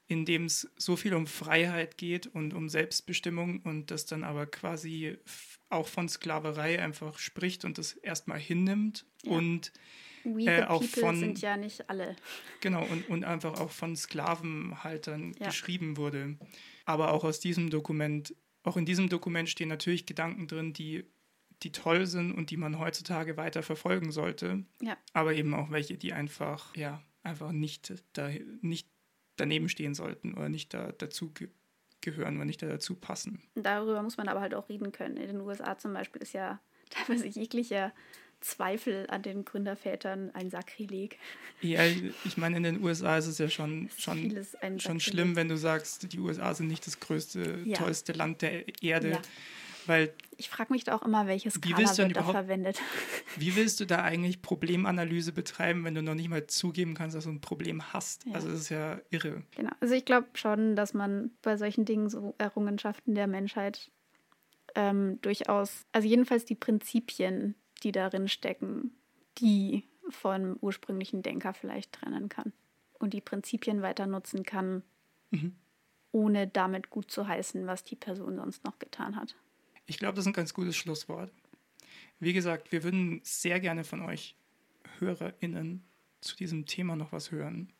in dem es so viel um Freiheit geht und um Selbstbestimmung und das dann aber quasi auch von Sklaverei einfach spricht und das erstmal hinnimmt Ja. und We Äh, auch people von- sind ja nicht alle. Genau, und, und einfach auch von Sklavenhaltern Ja. geschrieben wurde. Aber auch aus diesem Dokument, auch in diesem Dokument stehen natürlich Gedanken drin, die, die toll sind und die man heutzutage weiter verfolgen sollte. Ja. Aber eben auch welche, die einfach, ja, einfach nicht, da, nicht daneben stehen sollten oder nicht da, dazu ge gehören oder nicht da dazu passen. Darüber muss man aber halt auch reden können. In den USA zum Beispiel ist ja teilweise jeglicher Zweifel an den Gründervätern ein Sakrileg. Ja, ich meine, in den USA ist es ja schon, schon, schon schlimm, wenn du sagst, die USA sind nicht das größte, Ja. tollste Land der Erde. Ja. Weil Ich frage mich da auch immer, welche Wie Skala willst wird da verwendet. wie willst du da eigentlich Problemanalyse betreiben, wenn du noch nicht mal zugeben kannst, dass du ein Problem hast? Ja. Also das ist ja irre. Genau. Also ich glaube schon, dass man bei solchen Dingen so Errungenschaften der Menschheit ähm, durchaus, also jedenfalls die Prinzipien, die darin stecken, die vom ursprünglichen Denker vielleicht trennen kann und die Prinzipien weiter nutzen kann, Mhm. ohne damit gut zu heißen, was die Person sonst noch getan hat. Ich glaube, das ist ein ganz gutes Schlusswort. Wie gesagt, wir würden sehr gerne von euch HörerInnen zu diesem Thema noch was hören.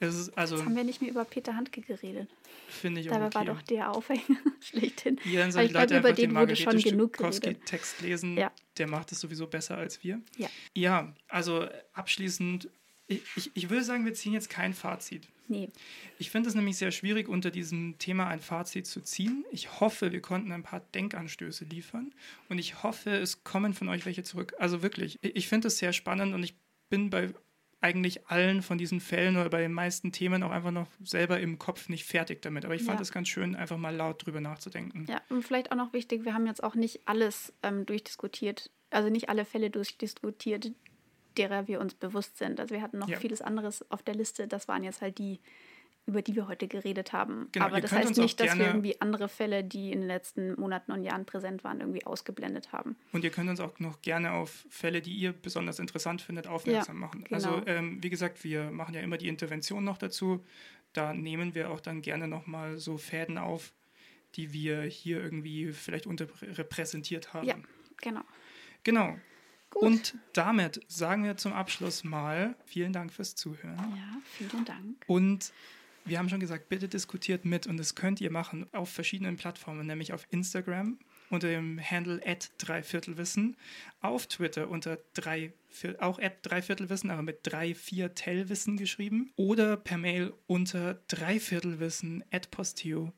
Ist also, Jetzt haben wir nicht mehr über Peter Handke geredet. finde ich auch Dabei okay. war doch der Aufhänger schlechthin. Ihr dann sollt ich glaube, Leute über den den wurde schon genug geredet. Margarete-Text lesen. Ja. Der macht es sowieso besser als wir. Ja. Ja, also abschließend, ich, ich, ich würde sagen, wir ziehen jetzt kein Fazit. Nee, Ich finde es nämlich sehr schwierig, unter diesem Thema ein Fazit zu ziehen. Ich hoffe, wir konnten ein paar Denkanstöße liefern und ich hoffe, es kommen von euch welche zurück. Also wirklich, ich- ich finde es sehr spannend und ich bin bei eigentlich allen von diesen Fällen oder bei den meisten Themen auch einfach noch selber im Kopf nicht fertig damit. Aber ich fand Ja. es ganz schön, einfach mal laut drüber nachzudenken. Ja, und vielleicht auch noch wichtig, wir haben jetzt auch nicht alles ähm, durchdiskutiert, also nicht alle Fälle durchdiskutiert, derer wir uns bewusst sind. Also wir hatten noch Ja. vieles anderes auf der Liste, das waren jetzt halt die, über die wir heute geredet haben. Genau, Aber das heißt nicht, dass wir irgendwie andere Fälle, die in den letzten Monaten und Jahren präsent waren, irgendwie ausgeblendet haben. Und ihr könnt uns auch noch gerne auf Fälle, die ihr besonders interessant findet, aufmerksam machen. genau. Also ähm, wie gesagt, wir machen ja immer die Intervention noch dazu. Da nehmen wir auch dann gerne nochmal so Fäden auf, die wir hier irgendwie vielleicht unterrepräsentiert haben. Ja, genau. Genau. Gut. Und damit sagen wir zum Abschluss mal vielen Dank fürs Zuhören. Ja, vielen Dank. Und wir haben schon gesagt, bitte diskutiert mit und das könnt ihr machen auf verschiedenen Plattformen, nämlich auf Instagram unter dem Handle at dreiviertelwissen, auf Twitter unter drei, auch at dreiviertelwissen, aber mit drei, vier Tellwissen geschrieben oder per Mail unter dreiviertelwissen at posteo.de.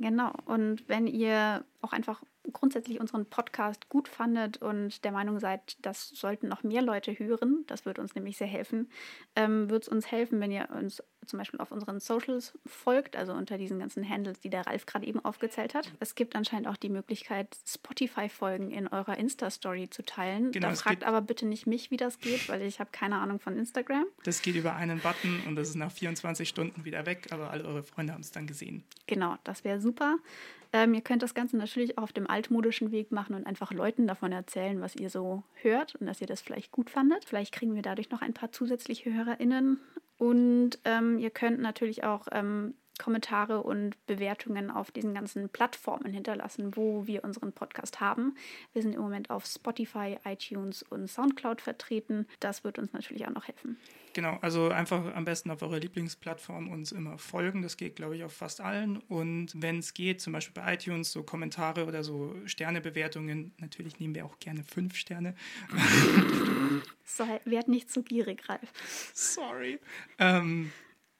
Genau. Und wenn ihr auch einfach grundsätzlich unseren Podcast gut fandet und der Meinung seid, das sollten noch mehr Leute hören, das würde uns nämlich sehr helfen, ähm, würde es uns helfen, wenn ihr uns zum Beispiel auf unseren Socials folgt, also unter diesen ganzen Handles, die der Ralf gerade eben aufgezählt hat. Es gibt anscheinend auch die Möglichkeit, Spotify-Folgen in eurer Insta-Story zu teilen. Genau, da fragt aber bitte nicht mich, wie das geht, weil ich habe keine Ahnung von Instagram. Das geht über einen Button und das ist nach 24 Stunden wieder weg, aber alle eure Freunde haben es dann gesehen. Genau, das wäre super. Ähm, ihr könnt das Ganze natürlich auch auf dem altmodischen Weg machen und einfach Leuten davon erzählen, was ihr so hört und dass ihr das vielleicht gut fandet. Vielleicht kriegen wir dadurch noch ein paar zusätzliche HörerInnen. Und ähm, ihr könnt natürlich auch ähm, Kommentare und Bewertungen auf diesen ganzen Plattformen hinterlassen, wo wir unseren Podcast haben. Wir sind im Moment auf Spotify, iTunes und Soundcloud vertreten. Das wird uns natürlich auch noch helfen. Genau, also einfach am besten auf eurer Lieblingsplattform uns immer folgen. Das geht, glaube ich, auf fast allen. Und wenn es geht, zum Beispiel bei iTunes, so Kommentare oder so Sternebewertungen, natürlich nehmen wir auch gerne fünf Sterne. so, werd nicht zu gierig, Ralf. Sorry. Ähm,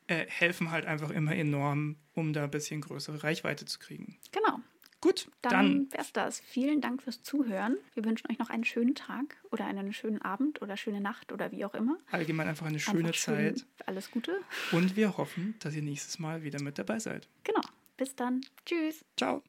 äh, helfen halt einfach immer enorm, um da ein bisschen größere Reichweite zu kriegen. Genau. Gut, dann, dann wär's das. Vielen Dank fürs Zuhören. Wir wünschen euch noch einen schönen Tag oder einen schönen Abend oder schöne Nacht oder wie auch immer. Allgemein einfach eine schöne einfach Zeit. Schön, alles Gute. Und wir hoffen, dass ihr nächstes Mal wieder mit dabei seid. Genau. Bis dann. Tschüss. Ciao.